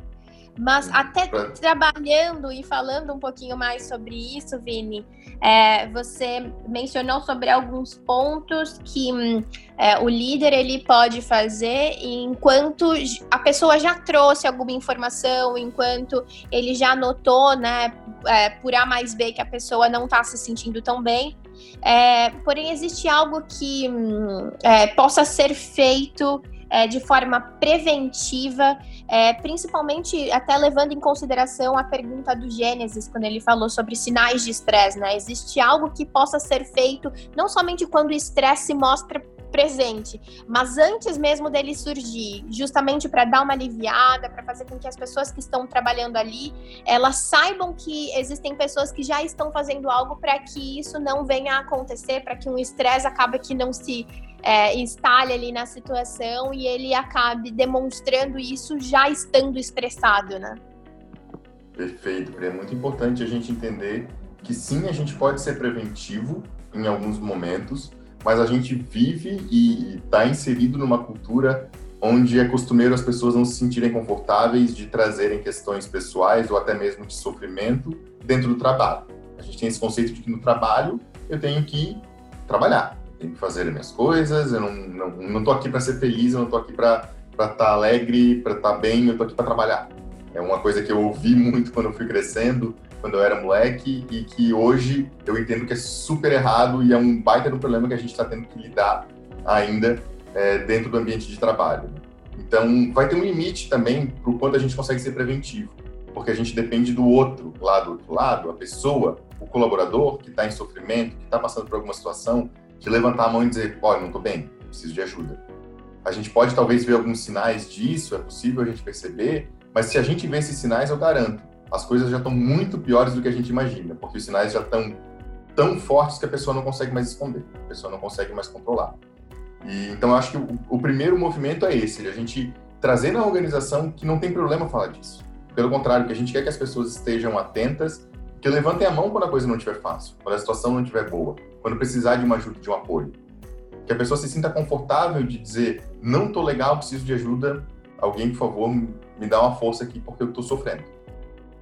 Mas até trabalhando e falando um pouquinho mais sobre isso, Vini, é, você mencionou sobre alguns pontos que hum, é, o líder ele pode fazer enquanto a pessoa já trouxe alguma informação, enquanto ele já notou, né, é, por A mais B que a pessoa não está se sentindo tão bem. É, porém, existe algo que hum, é, possa ser feito é, de forma preventiva, é, principalmente até levando em consideração a pergunta do Gênesis, quando ele falou sobre sinais de estresse, né? Existe algo que possa ser feito não somente quando o estresse se mostra presente, mas antes mesmo dele surgir, justamente para dar uma aliviada, para fazer com que as pessoas que estão trabalhando ali, elas saibam que existem pessoas que já estão fazendo algo para que isso não venha a acontecer, para que um estresse acabe que não se é, instale ali na situação e ele acabe demonstrando isso já estando estressado, né? Perfeito, é muito importante a gente entender que sim, a gente pode ser preventivo em alguns momentos, mas a gente vive e está inserido numa cultura onde é costumeiro as pessoas não se sentirem confortáveis de trazerem questões pessoais ou até mesmo de sofrimento dentro do trabalho. A gente tem esse conceito de que no trabalho eu tenho que trabalhar tenho que fazer as minhas coisas, eu não, não, não aqui para ser feliz, eu não tô aqui para estar tá alegre, para estar tá bem, eu tô aqui para trabalhar. É uma coisa que eu ouvi muito quando eu fui crescendo, quando eu era moleque, e que hoje eu entendo que é super errado e é um baita do problema que a gente está tendo que lidar ainda é, dentro do ambiente de trabalho. Então, vai ter um limite também para o quanto a gente consegue ser preventivo, porque a gente depende do outro, lá do outro lado, a pessoa, o colaborador que está em sofrimento, que está passando por alguma situação, de levantar a mão e dizer, olha, não estou bem, preciso de ajuda. A gente pode talvez ver alguns sinais disso, é possível a gente perceber, mas se a gente vê esses sinais, eu garanto, as coisas já estão muito piores do que a gente imagina, porque os sinais já estão tão fortes que a pessoa não consegue mais esconder, a pessoa não consegue mais controlar. E, então, acho que o, o primeiro movimento é esse, a gente trazer na organização que não tem problema falar disso. Pelo contrário, que a gente quer que as pessoas estejam atentas, que levantem a mão quando a coisa não estiver fácil, quando a situação não estiver boa quando precisar de uma ajuda, de um apoio. Que a pessoa se sinta confortável de dizer, não tô legal, preciso de ajuda, alguém, por favor, me dá uma força aqui porque eu tô sofrendo.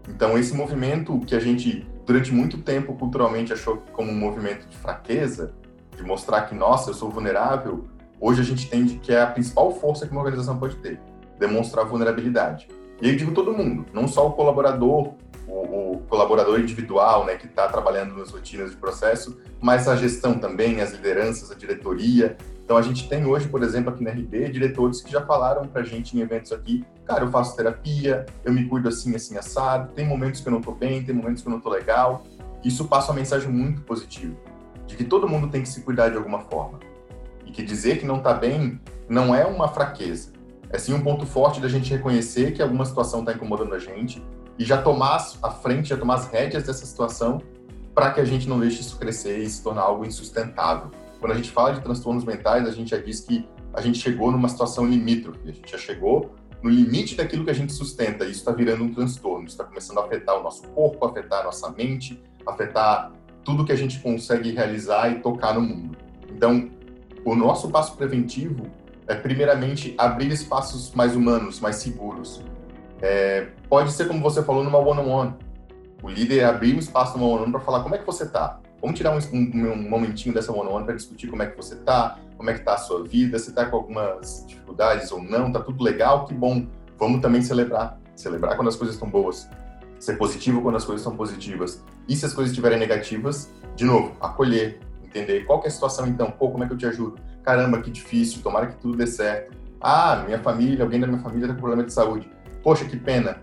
Então, esse movimento que a gente, durante muito tempo, culturalmente achou como um movimento de fraqueza, de mostrar que, nossa, eu sou vulnerável, hoje a gente entende que é a principal força que uma organização pode ter, demonstrar vulnerabilidade. E aí digo todo mundo, não só o colaborador, o, o colaborador individual, né, que está trabalhando nas rotinas de processo, mas a gestão também, as lideranças, a diretoria. Então a gente tem hoje, por exemplo, aqui na RD, diretores que já falaram para a gente em eventos aqui, cara, eu faço terapia, eu me cuido assim, assim, assado, tem momentos que eu não estou bem, tem momentos que eu não estou legal. Isso passa uma mensagem muito positiva, de que todo mundo tem que se cuidar de alguma forma. que dizer que não está bem não é uma fraqueza. É sim um ponto forte da gente reconhecer que alguma situação está incomodando a gente e já tomar a frente, já tomar as rédeas dessa situação para que a gente não deixe isso crescer e se tornar algo insustentável. Quando a gente fala de transtornos mentais, a gente já diz que a gente chegou numa situação limítrofe, a gente já chegou no limite daquilo que a gente sustenta, isso está virando um transtorno, está começando a afetar o nosso corpo, afetar a nossa mente, afetar tudo que a gente consegue realizar e tocar no mundo. Então, o nosso passo preventivo é, primeiramente, abrir espaços mais humanos, mais seguros. É, pode ser, como você falou, numa one-on-one. -on -one. O líder abrir um espaço numa one-on-one para falar como é que você está. Vamos tirar um, um, um momentinho dessa one-on-one para discutir como é que você está, como é que está a sua vida, se está com algumas dificuldades ou não, está tudo legal, que bom. Vamos também celebrar. Celebrar quando as coisas estão boas. Ser positivo quando as coisas estão positivas. E se as coisas estiverem negativas, de novo, acolher, entender qual é a situação então, pô, como é que eu te ajudo? Caramba, que difícil, tomara que tudo dê certo. Ah, minha família, alguém da minha família está com problema de saúde. Poxa, que pena.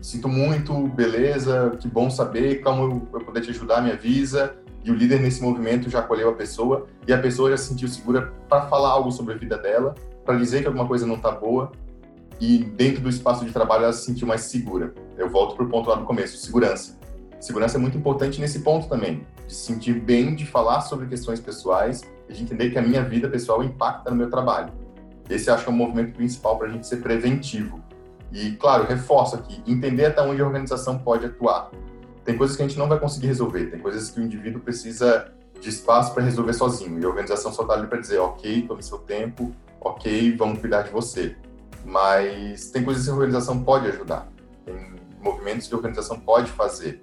Sinto muito, beleza, que bom saber como eu poder te ajudar, me avisa. E o líder nesse movimento já acolheu a pessoa e a pessoa já se sentiu segura para falar algo sobre a vida dela, para dizer que alguma coisa não está boa. E dentro do espaço de trabalho ela se sentiu mais segura. Eu volto para o ponto lá no começo, segurança. Segurança é muito importante nesse ponto também, de se sentir bem de falar sobre questões pessoais e de entender que a minha vida pessoal impacta no meu trabalho. Esse acho que é o movimento principal para a gente ser preventivo. E, claro, reforço aqui, entender até onde a organização pode atuar. Tem coisas que a gente não vai conseguir resolver, tem coisas que o indivíduo precisa de espaço para resolver sozinho. E a organização só está ali para dizer, ok, tome seu tempo, ok, vamos cuidar de você. Mas tem coisas que a organização pode ajudar, tem movimentos que a organização pode fazer.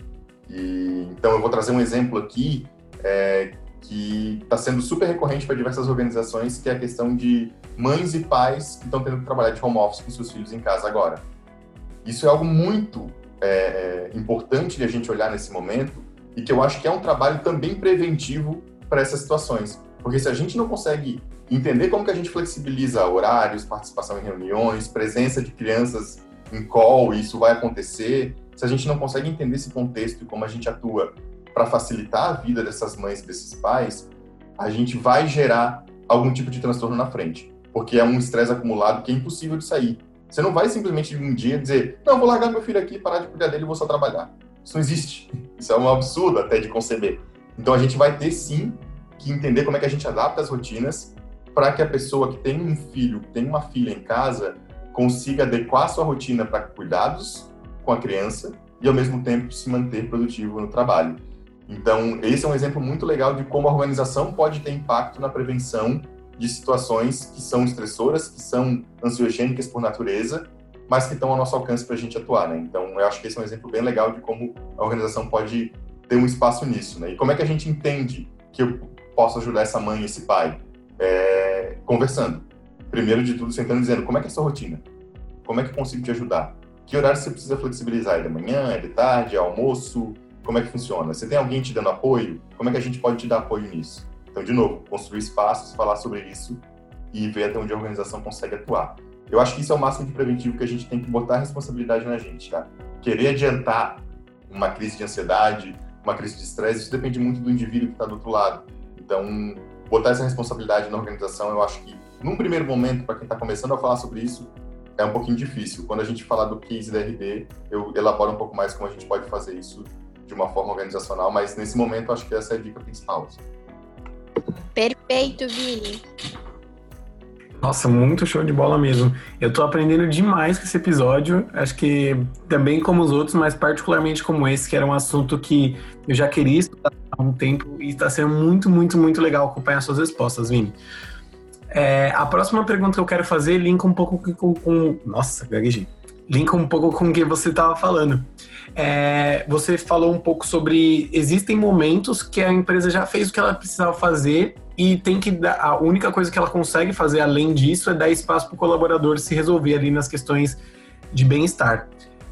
E, então, eu vou trazer um exemplo aqui é, que está sendo super recorrente para diversas organizações, que é a questão de mães e pais que estão tendo que trabalhar de home office com seus filhos em casa agora. Isso é algo muito é, é, importante de a gente olhar nesse momento e que eu acho que é um trabalho também preventivo para essas situações. Porque se a gente não consegue entender como que a gente flexibiliza horários, participação em reuniões, presença de crianças em call, isso vai acontecer, se a gente não consegue entender esse contexto e como a gente atua para facilitar a vida dessas mães desses pais, a gente vai gerar algum tipo de transtorno na frente, porque é um estresse acumulado que é impossível de sair. Você não vai simplesmente um dia dizer, não, vou largar meu filho aqui, parar de cuidar dele e vou só trabalhar. Isso não existe. Isso é um absurdo até de conceber. Então a gente vai ter sim que entender como é que a gente adapta as rotinas para que a pessoa que tem um filho, que tem uma filha em casa, consiga adequar sua rotina para cuidados com a criança e ao mesmo tempo se manter produtivo no trabalho. Então, esse é um exemplo muito legal de como a organização pode ter impacto na prevenção de situações que são estressoras, que são ansiogênicas por natureza, mas que estão ao nosso alcance para a gente atuar, né? Então, eu acho que esse é um exemplo bem legal de como a organização pode ter um espaço nisso, né? E como é que a gente entende que eu posso ajudar essa mãe e esse pai? É, conversando. Primeiro de tudo, sentando e dizendo como é que é a sua rotina? Como é que eu consigo te ajudar? Que horário você precisa flexibilizar? É de manhã, é de tarde, é almoço? Como é que funciona? Você tem alguém te dando apoio? Como é que a gente pode te dar apoio nisso? Então, de novo, construir espaços, falar sobre isso e ver até onde a organização consegue atuar. Eu acho que isso é o máximo de preventivo que a gente tem que botar a responsabilidade na gente, tá? Querer adiantar uma crise de ansiedade, uma crise de estresse, isso depende muito do indivíduo que está do outro lado. Então, botar essa responsabilidade na organização, eu acho que, num primeiro momento, para quem está começando a falar sobre isso, é um pouquinho difícil. Quando a gente fala do case da RD, eu elaboro um pouco mais como a gente pode fazer isso de uma forma organizacional, mas nesse momento acho que essa é a dica principal. Assim. Perfeito, Vini. Nossa, muito show de bola mesmo. Eu tô aprendendo demais com esse episódio. Acho que também como os outros, mas particularmente como esse, que era um assunto que eu já queria estudar há um tempo e está sendo muito, muito, muito legal acompanhar suas respostas, Vini. É, a próxima pergunta que eu quero fazer linka um pouco com. com nossa, gaguejei. Linka um pouco com o que você estava falando. É, você falou um pouco sobre existem momentos que a empresa já fez o que ela precisava fazer e tem que dar, a única coisa que ela consegue fazer além disso é dar espaço para o colaborador se resolver ali nas questões de bem-estar.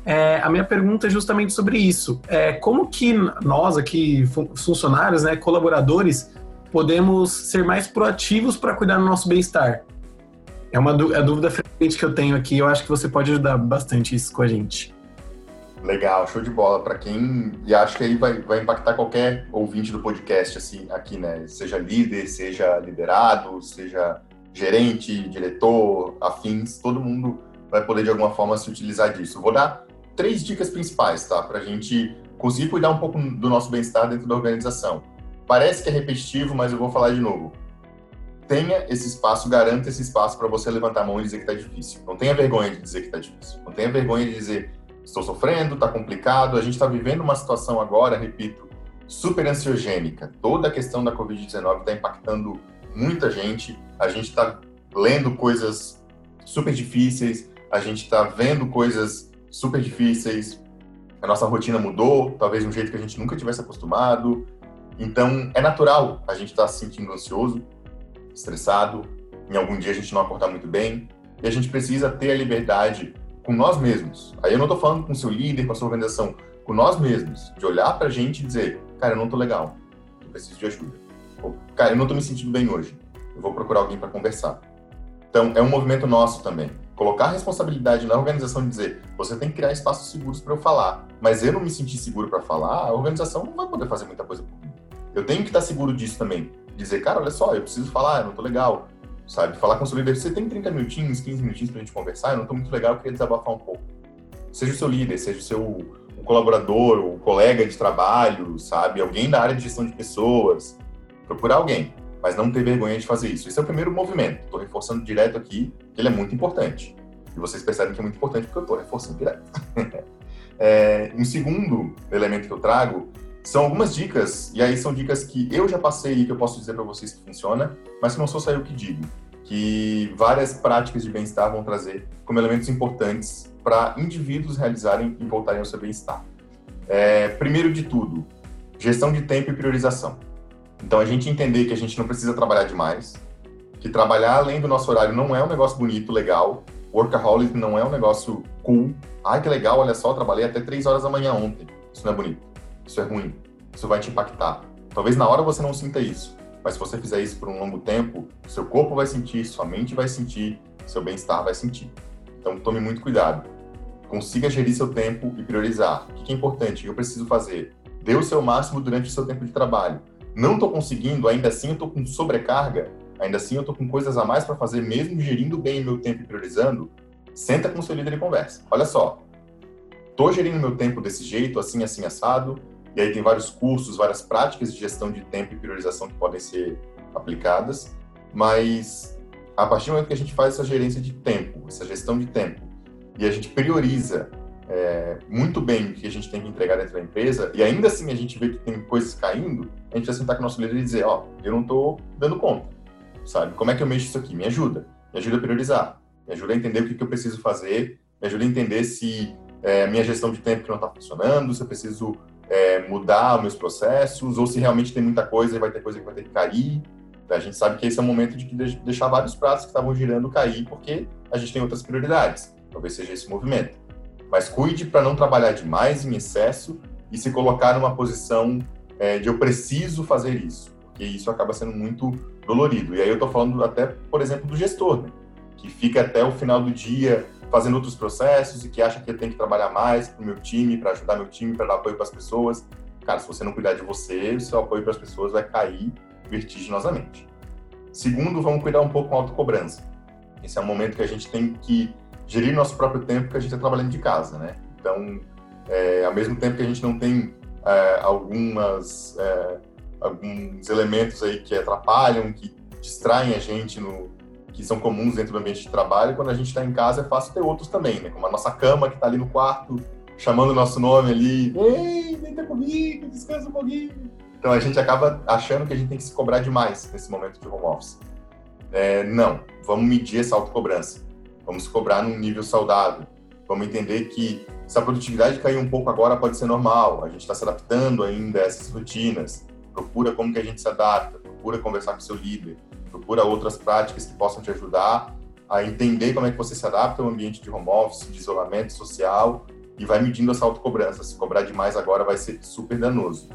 É, a minha pergunta é justamente sobre isso. É, como que nós aqui, funcionários, né, colaboradores, podemos ser mais proativos para cuidar do nosso bem-estar? É uma é a dúvida frequente que eu tenho aqui. Eu acho que você pode ajudar bastante isso com a gente. Legal, show de bola. Para quem. E acho que aí vai, vai impactar qualquer ouvinte do podcast, assim, aqui, né? Seja líder, seja liderado, seja gerente, diretor, afins, todo mundo vai poder de alguma forma se utilizar disso. Vou dar três dicas principais, tá? Para a gente conseguir cuidar um pouco do nosso bem-estar dentro da organização. Parece que é repetitivo, mas eu vou falar de novo. Tenha esse espaço, garanta esse espaço para você levantar a mão e dizer que está difícil. Não tenha vergonha de dizer que está difícil. Não tenha vergonha de dizer estou sofrendo, está complicado. A gente está vivendo uma situação agora, repito, super ansiogênica. Toda a questão da Covid-19 está impactando muita gente. A gente está lendo coisas super difíceis, a gente está vendo coisas super difíceis, a nossa rotina mudou, talvez de um jeito que a gente nunca tivesse acostumado. Então, é natural a gente estar tá se sentindo ansioso, estressado, em algum dia a gente não acordar muito bem, e a gente precisa ter a liberdade com nós mesmos. Aí eu não estou falando com seu líder, com a sua organização, com nós mesmos, de olhar para a gente e dizer, cara, eu não estou legal, eu preciso de ajuda. Ou, cara, eu não estou me sentindo bem hoje, eu vou procurar alguém para conversar. Então, é um movimento nosso também. Colocar a responsabilidade na organização de dizer, você tem que criar espaços seguros para eu falar, mas eu não me sentir seguro para falar, a organização não vai poder fazer muita coisa por mim. Eu tenho que estar seguro disso também. Dizer, cara, olha só, eu preciso falar, eu não tô legal. Sabe? Falar com o seu líder, você tem 30 minutinhos, 15 minutinhos pra gente conversar, eu não tô muito legal, eu queria desabafar um pouco. Seja o seu líder, seja o seu colaborador, o colega de trabalho, sabe? Alguém da área de gestão de pessoas. Procurar alguém mas não ter vergonha de fazer isso. Esse é o primeiro movimento. Estou reforçando direto aqui que ele é muito importante. E vocês percebem que é muito importante porque eu estou reforçando direto. é, um segundo elemento que eu trago são algumas dicas, e aí são dicas que eu já passei e que eu posso dizer para vocês que funciona, mas que não sou só eu que digo. Que várias práticas de bem-estar vão trazer como elementos importantes para indivíduos realizarem e voltarem ao seu bem-estar. É, primeiro de tudo, gestão de tempo e priorização. Então a gente entender que a gente não precisa trabalhar demais, que trabalhar além do nosso horário não é um negócio bonito, legal. Workaholic não é um negócio cool. Ai, que legal, olha só, trabalhei até 3 horas da manhã ontem. Isso não é bonito. Isso é ruim. Isso vai te impactar. Talvez na hora você não sinta isso, mas se você fizer isso por um longo tempo, seu corpo vai sentir, sua mente vai sentir, seu bem-estar vai sentir. Então tome muito cuidado. Consiga gerir seu tempo e priorizar. O que é importante? Eu preciso fazer. Dê o seu máximo durante o seu tempo de trabalho não estou conseguindo, ainda assim eu estou com sobrecarga, ainda assim eu estou com coisas a mais para fazer, mesmo gerindo bem meu tempo e priorizando, senta com o seu líder e conversa. Olha só, estou gerindo meu tempo desse jeito, assim, assim, assado, e aí tem vários cursos, várias práticas de gestão de tempo e priorização que podem ser aplicadas, mas a partir do momento que a gente faz essa gerência de tempo, essa gestão de tempo, e a gente prioriza é, muito bem o que a gente tem que entregar dentro da empresa, e ainda assim a gente vê que tem coisas caindo, a gente vai sentar com o nosso líder e dizer, ó, oh, eu não estou dando conta, sabe? Como é que eu mexo isso aqui? Me ajuda. Me ajuda a priorizar. Me ajuda a entender o que, que eu preciso fazer. Me ajuda a entender se é, minha gestão de tempo que não está funcionando, se eu preciso é, mudar meus processos, ou se realmente tem muita coisa e vai ter coisa que vai ter que cair. A gente sabe que esse é o momento de deixar vários pratos que estavam girando cair, porque a gente tem outras prioridades. Talvez seja esse movimento. Mas cuide para não trabalhar demais em excesso e se colocar numa posição é, de eu preciso fazer isso, porque isso acaba sendo muito dolorido. E aí eu estou falando até, por exemplo, do gestor, né? que fica até o final do dia fazendo outros processos e que acha que tem que trabalhar mais para o meu time, para ajudar meu time, para dar apoio para as pessoas. Cara, se você não cuidar de você, o seu apoio para as pessoas vai cair vertiginosamente. Segundo, vamos cuidar um pouco com a autocobrança. Esse é um momento que a gente tem que gerir nosso próprio tempo que a gente está trabalhando de casa, né? Então, é, ao mesmo tempo que a gente não tem é, algumas é, alguns elementos aí que atrapalham, que distraem a gente no que são comuns dentro do ambiente de trabalho, quando a gente está em casa é fácil ter outros também, né? Como a nossa cama que está ali no quarto, chamando o nosso nome ali, ei, ter comigo, descansa um pouquinho. Então a gente acaba achando que a gente tem que se cobrar demais nesse momento de home office. É, não, vamos medir essa autocobrança, vamos se cobrar num nível saudável, vamos entender que se a produtividade cair um pouco agora, pode ser normal. A gente está se adaptando ainda a essas rotinas. Procura como que a gente se adapta. Procura conversar com seu líder. Procura outras práticas que possam te ajudar a entender como é que você se adapta ao ambiente de home office, de isolamento social e vai medindo essa autocobrança. Se cobrar demais agora vai ser super danoso.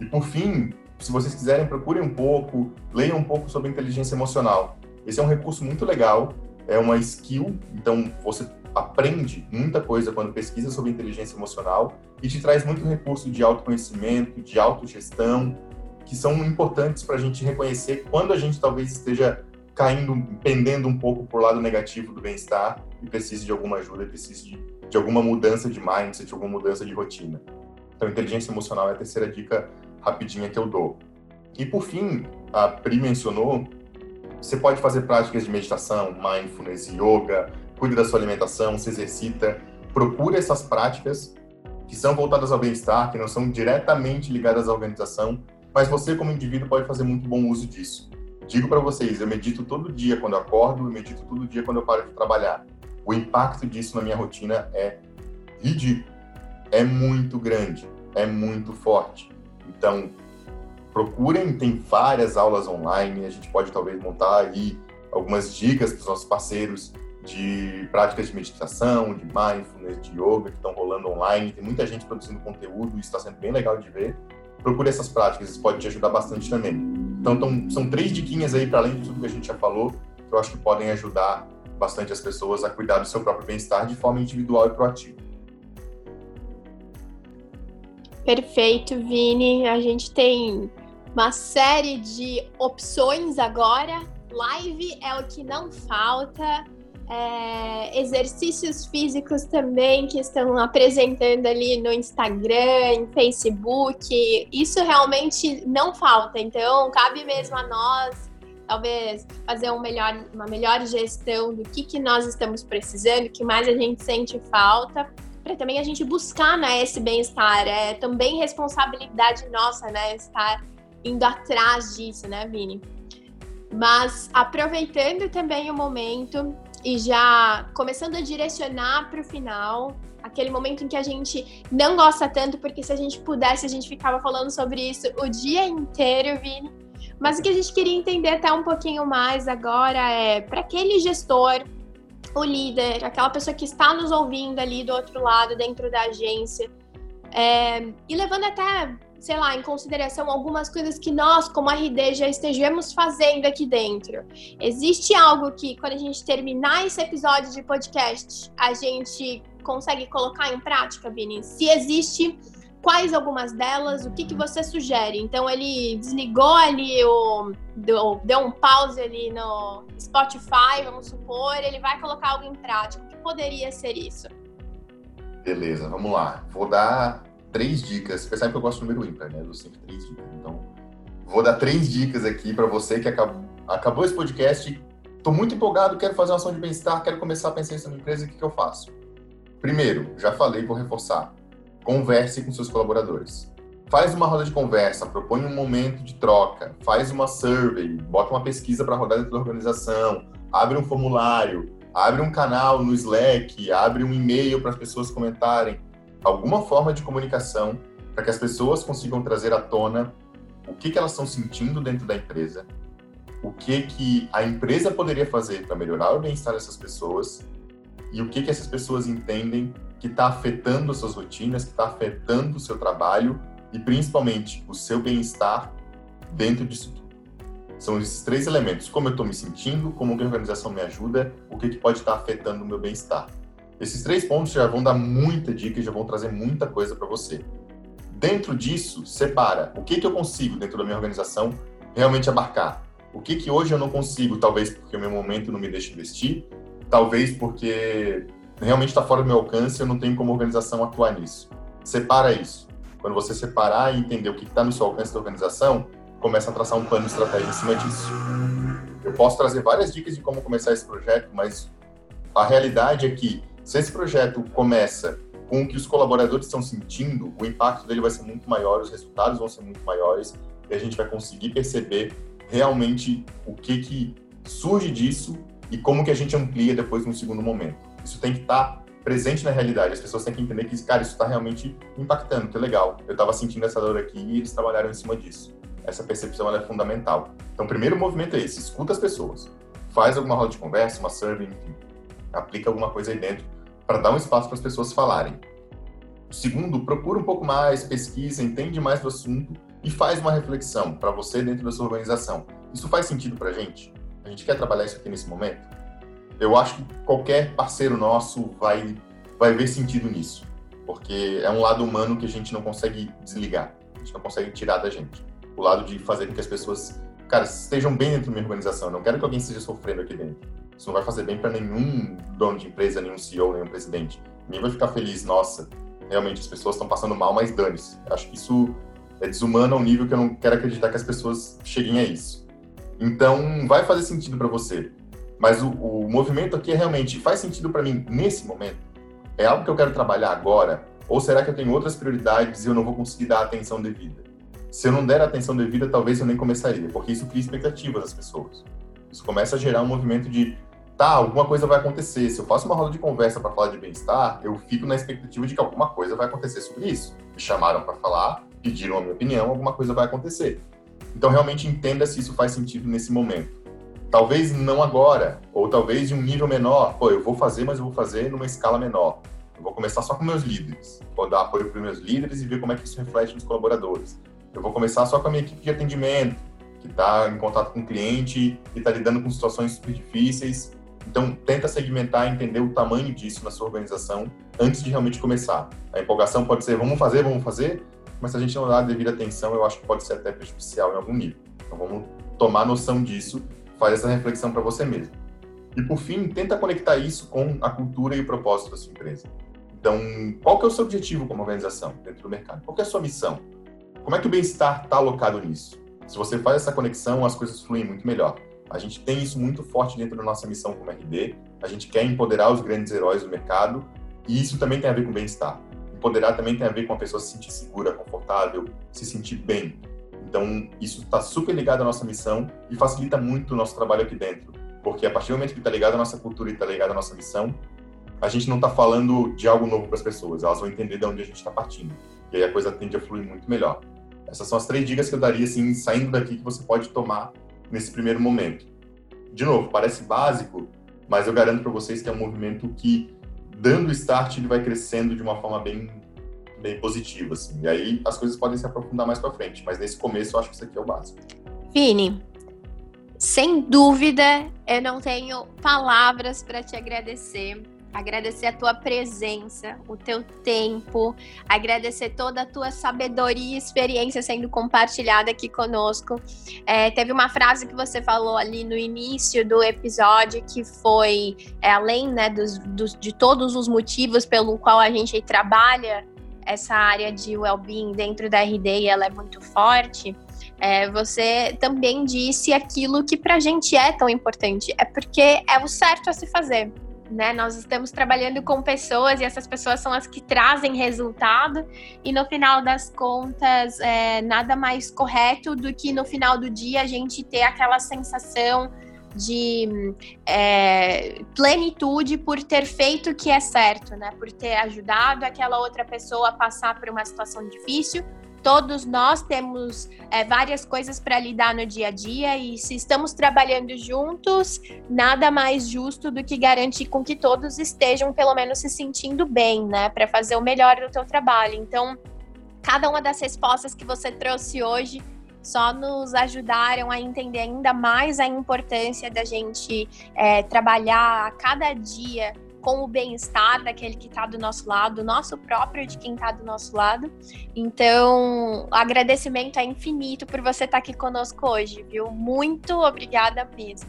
E por fim, se vocês quiserem, procurem um pouco, leiam um pouco sobre inteligência emocional. Esse é um recurso muito legal, é uma skill, então você aprende muita coisa quando pesquisa sobre inteligência emocional e te traz muito recurso de autoconhecimento, de autogestão, que são importantes para a gente reconhecer quando a gente talvez esteja caindo, pendendo um pouco por lado negativo do bem-estar e precise de alguma ajuda, precise de, de alguma mudança de mindset, de alguma mudança de rotina. Então, inteligência emocional é a terceira dica rapidinha que eu dou. E por fim, a Pri mencionou, você pode fazer práticas de meditação, mindfulness, yoga, cuide da sua alimentação, se exercita, procure essas práticas que são voltadas ao bem-estar, que não são diretamente ligadas à organização, mas você como indivíduo pode fazer muito bom uso disso. Digo para vocês, eu medito todo dia quando eu acordo, eu medito todo dia quando eu paro de trabalhar. O impacto disso na minha rotina é ridículo, é muito grande, é muito forte. Então, procurem, tem várias aulas online, a gente pode talvez montar aí algumas dicas para os nossos parceiros de práticas de meditação, de mindfulness, de yoga que estão rolando online. Tem muita gente produzindo conteúdo, isso está sendo bem legal de ver. Procure essas práticas, isso pode te ajudar bastante também. Então, tão, são três diquinhas aí, para além de tudo que a gente já falou, que eu acho que podem ajudar bastante as pessoas a cuidar do seu próprio bem-estar de forma individual e proativa. Perfeito, Vini. A gente tem uma série de opções agora. Live é o que não falta é, exercícios físicos também que estão apresentando ali no Instagram, em Facebook. Isso realmente não falta, então cabe mesmo a nós, talvez, fazer um melhor, uma melhor gestão do que, que nós estamos precisando, o que mais a gente sente falta. Para também a gente buscar né, esse bem-estar. É também responsabilidade nossa, né? Estar indo atrás disso, né, Vini? Mas aproveitando também o momento, e já começando a direcionar para o final, aquele momento em que a gente não gosta tanto, porque se a gente pudesse, a gente ficava falando sobre isso o dia inteiro, Vini. Mas o que a gente queria entender até um pouquinho mais agora é para aquele gestor, o líder, aquela pessoa que está nos ouvindo ali do outro lado, dentro da agência, é, e levando até sei lá, em consideração algumas coisas que nós, como RD, já estejamos fazendo aqui dentro. Existe algo que, quando a gente terminar esse episódio de podcast, a gente consegue colocar em prática, Vini? Se existe, quais algumas delas? O que, que você sugere? Então, ele desligou ali o. Deu, deu um pause ali no Spotify, vamos supor, ele vai colocar algo em prática. O que poderia ser isso? Beleza, vamos lá. Vou dar três dicas. Você percebe que eu gosto do número ímpar, né? Eu sempre três dicas. Então, vou dar três dicas aqui para você que acabou, acabou esse podcast. Estou muito empolgado, quero fazer uma ação de bem-estar, quero começar a pensar na minha empresa, o que, que eu faço? Primeiro, já falei, vou reforçar. Converse com seus colaboradores. Faz uma roda de conversa, propõe um momento de troca, faz uma survey, bota uma pesquisa para rodar dentro da organização, abre um formulário, abre um canal no Slack, abre um e-mail para as pessoas comentarem alguma forma de comunicação para que as pessoas consigam trazer à tona o que, que elas estão sentindo dentro da empresa, o que, que a empresa poderia fazer para melhorar o bem-estar dessas pessoas e o que, que essas pessoas entendem que está afetando as suas rotinas, que está afetando o seu trabalho e principalmente o seu bem-estar dentro disso tudo. São esses três elementos: como eu estou me sentindo, como a organização me ajuda, o que, que pode estar tá afetando o meu bem-estar. Esses três pontos já vão dar muita dica e já vão trazer muita coisa para você. Dentro disso, separa o que, que eu consigo dentro da minha organização realmente abarcar. O que, que hoje eu não consigo, talvez porque o meu momento não me deixa investir, talvez porque realmente está fora do meu alcance e eu não tenho como organização atuar nisso. Separa isso. Quando você separar e entender o que está no seu alcance da organização, começa a traçar um plano de estratégia em cima disso. Eu posso trazer várias dicas de como começar esse projeto, mas a realidade é que se esse projeto começa com o que os colaboradores estão sentindo, o impacto dele vai ser muito maior, os resultados vão ser muito maiores e a gente vai conseguir perceber realmente o que que surge disso e como que a gente amplia depois no segundo momento. Isso tem que estar presente na realidade. As pessoas têm que entender que, cara, isso está realmente impactando, que legal. Eu estava sentindo essa dor aqui e eles trabalharam em cima disso. Essa percepção é fundamental. Então, o primeiro movimento é esse: escuta as pessoas, faz alguma roda de conversa, uma survey, enfim, aplica alguma coisa aí dentro para dar um espaço para as pessoas falarem. Segundo, procura um pouco mais, pesquisa, entende mais do assunto e faz uma reflexão para você dentro da sua organização. Isso faz sentido para a gente? A gente quer trabalhar isso aqui nesse momento? eu acho que qualquer parceiro nosso vai, vai ver sentido nisso, porque é um lado humano que a gente não consegue desligar, a gente não consegue tirar da gente. O lado de fazer com que as pessoas, cara, estejam bem dentro da minha organização. Eu não quero que alguém esteja sofrendo aqui dentro. Isso não vai fazer bem para nenhum dono de empresa, nenhum CEO, nenhum presidente. Ninguém vai ficar feliz, nossa, realmente as pessoas estão passando mal, mas dane-se. Acho que isso é desumano ao nível que eu não quero acreditar que as pessoas cheguem a isso. Então, vai fazer sentido para você. Mas o, o, movimento aqui é realmente faz sentido para mim nesse momento? É algo que eu quero trabalhar agora? Ou será que eu tenho outras prioridades e eu não vou conseguir dar a atenção devida? Se eu não der a atenção devida, talvez eu nem começaria, porque isso cria expectativas das pessoas. Isso começa a gerar um movimento de, tá, alguma coisa vai acontecer. Se eu faço uma roda de conversa para falar de bem-estar, eu fico na expectativa de que alguma coisa vai acontecer sobre isso. Me chamaram para falar, pediram a minha opinião, alguma coisa vai acontecer. Então, realmente entenda se isso faz sentido nesse momento. Talvez não agora, ou talvez de um nível menor. Pô, eu vou fazer, mas eu vou fazer numa escala menor. Eu vou começar só com meus líderes. Vou dar apoio para meus líderes e ver como é que isso reflete nos colaboradores. Eu vou começar só com a minha equipe de atendimento, que está em contato com o cliente e está lidando com situações super difíceis. Então, tenta segmentar entender o tamanho disso na sua organização antes de realmente começar. A empolgação pode ser, vamos fazer, vamos fazer, mas se a gente não dar a devida atenção, eu acho que pode ser até prejudicial em algum nível. Então, vamos tomar noção disso, fazer essa reflexão para você mesmo. E, por fim, tenta conectar isso com a cultura e o propósito da sua empresa. Então, qual que é o seu objetivo como organização dentro do mercado? Qual é a sua missão? Como é que o bem-estar está alocado nisso? Se você faz essa conexão, as coisas fluem muito melhor. A gente tem isso muito forte dentro da nossa missão como RD. A gente quer empoderar os grandes heróis do mercado e isso também tem a ver com bem-estar. Empoderar também tem a ver com a pessoa se sentir segura, confortável, se sentir bem. Então, isso está super ligado à nossa missão e facilita muito o nosso trabalho aqui dentro. Porque a partir do momento que está ligado à nossa cultura e está ligado à nossa missão, a gente não está falando de algo novo para as pessoas, elas vão entender de onde a gente está partindo. E aí a coisa tende a fluir muito melhor. Essas são as três dicas que eu daria, assim, saindo daqui, que você pode tomar nesse primeiro momento. De novo, parece básico, mas eu garanto para vocês que é um movimento que, dando start, ele vai crescendo de uma forma bem, bem positiva, assim. E aí as coisas podem se aprofundar mais para frente, mas nesse começo eu acho que isso aqui é o básico. Vini, sem dúvida, eu não tenho palavras para te agradecer agradecer a tua presença, o teu tempo, agradecer toda a tua sabedoria e experiência sendo compartilhada aqui conosco. É, teve uma frase que você falou ali no início do episódio que foi, é, além né, dos, dos, de todos os motivos pelo qual a gente trabalha essa área de well-being dentro da RD e ela é muito forte. É, você também disse aquilo que para a gente é tão importante, é porque é o certo a se fazer né? Nós estamos trabalhando com pessoas e essas pessoas são as que trazem resultado e no final das contas é nada mais correto do que no final do dia a gente ter aquela sensação de é, plenitude por ter feito o que é certo, né? Por ter ajudado aquela outra pessoa a passar por uma situação difícil Todos nós temos é, várias coisas para lidar no dia a dia e se estamos trabalhando juntos, nada mais justo do que garantir com que todos estejam pelo menos se sentindo bem, né, para fazer o melhor do teu trabalho. Então, cada uma das respostas que você trouxe hoje só nos ajudaram a entender ainda mais a importância da gente é, trabalhar a cada dia com o bem-estar daquele que está do nosso lado, nosso próprio de quem está do nosso lado. Então, o agradecimento é infinito por você estar tá aqui conosco hoje, viu? Muito obrigada mesmo.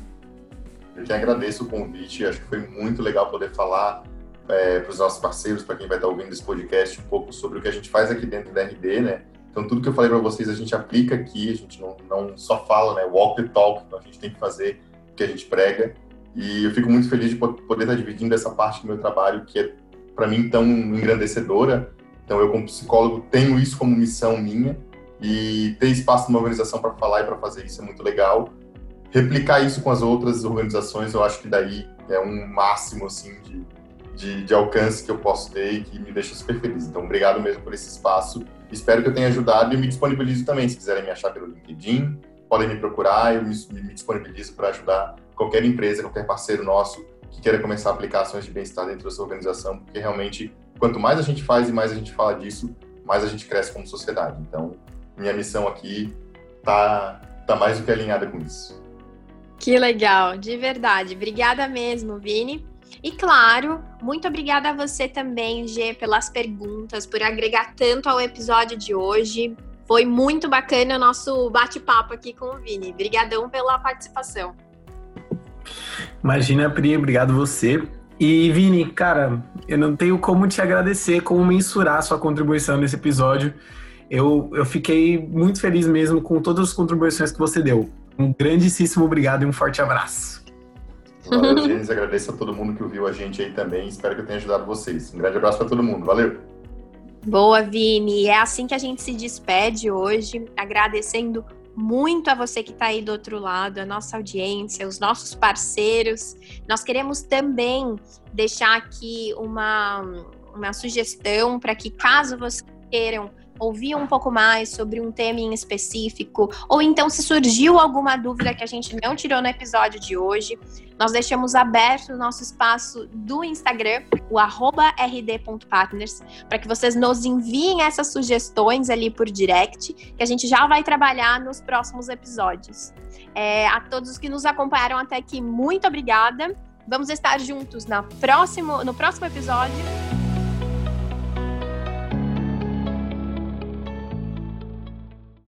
Eu que agradeço o convite, acho que foi muito legal poder falar é, para os nossos parceiros, para quem vai estar tá ouvindo esse podcast, um pouco sobre o que a gente faz aqui dentro da RD, né? Então, tudo que eu falei para vocês, a gente aplica aqui, a gente não, não só fala, né? Walk the talk, então a gente tem que fazer o que a gente prega. E eu fico muito feliz de poder estar dividindo essa parte do meu trabalho, que é, para mim, tão engrandecedora. Então, eu, como psicólogo, tenho isso como missão minha. E ter espaço numa organização para falar e para fazer isso é muito legal. Replicar isso com as outras organizações, eu acho que daí é um máximo, assim, de, de, de alcance que eu posso ter e que me deixa super feliz. Então, obrigado mesmo por esse espaço. Espero que eu tenha ajudado e me disponibilizo também. Se quiserem me achar pelo LinkedIn, podem me procurar, eu me, me disponibilizo para ajudar qualquer empresa, qualquer parceiro nosso que queira começar a aplicar ações de bem-estar dentro da sua organização, porque realmente, quanto mais a gente faz e mais a gente fala disso, mais a gente cresce como sociedade. Então, minha missão aqui tá, tá mais do que alinhada com isso. Que legal, de verdade. Obrigada mesmo, Vini. E claro, muito obrigada a você também, Gê, pelas perguntas, por agregar tanto ao episódio de hoje. Foi muito bacana o nosso bate-papo aqui com o Vini. Obrigadão pela participação. Imagina, Pri, obrigado você. E Vini, cara, eu não tenho como te agradecer, como mensurar sua contribuição nesse episódio. Eu, eu fiquei muito feliz mesmo com todas as contribuições que você deu. Um grandíssimo obrigado e um forte abraço. Valeu, Gênesis. Agradeço a todo mundo que ouviu a gente aí também. Espero que eu tenha ajudado vocês. Um grande abraço para todo mundo. Valeu! Boa, Vini. É assim que a gente se despede hoje, agradecendo muito a você que está aí do outro lado, a nossa audiência, os nossos parceiros. Nós queremos também deixar aqui uma, uma sugestão para que, caso vocês queiram ouvir um pouco mais sobre um tema em específico, ou então se surgiu alguma dúvida que a gente não tirou no episódio de hoje, nós deixamos aberto o nosso espaço do Instagram, o rd.partners, para que vocês nos enviem essas sugestões ali por direct, que a gente já vai trabalhar nos próximos episódios. É, a todos os que nos acompanharam até aqui, muito obrigada. Vamos estar juntos na próximo, no próximo episódio.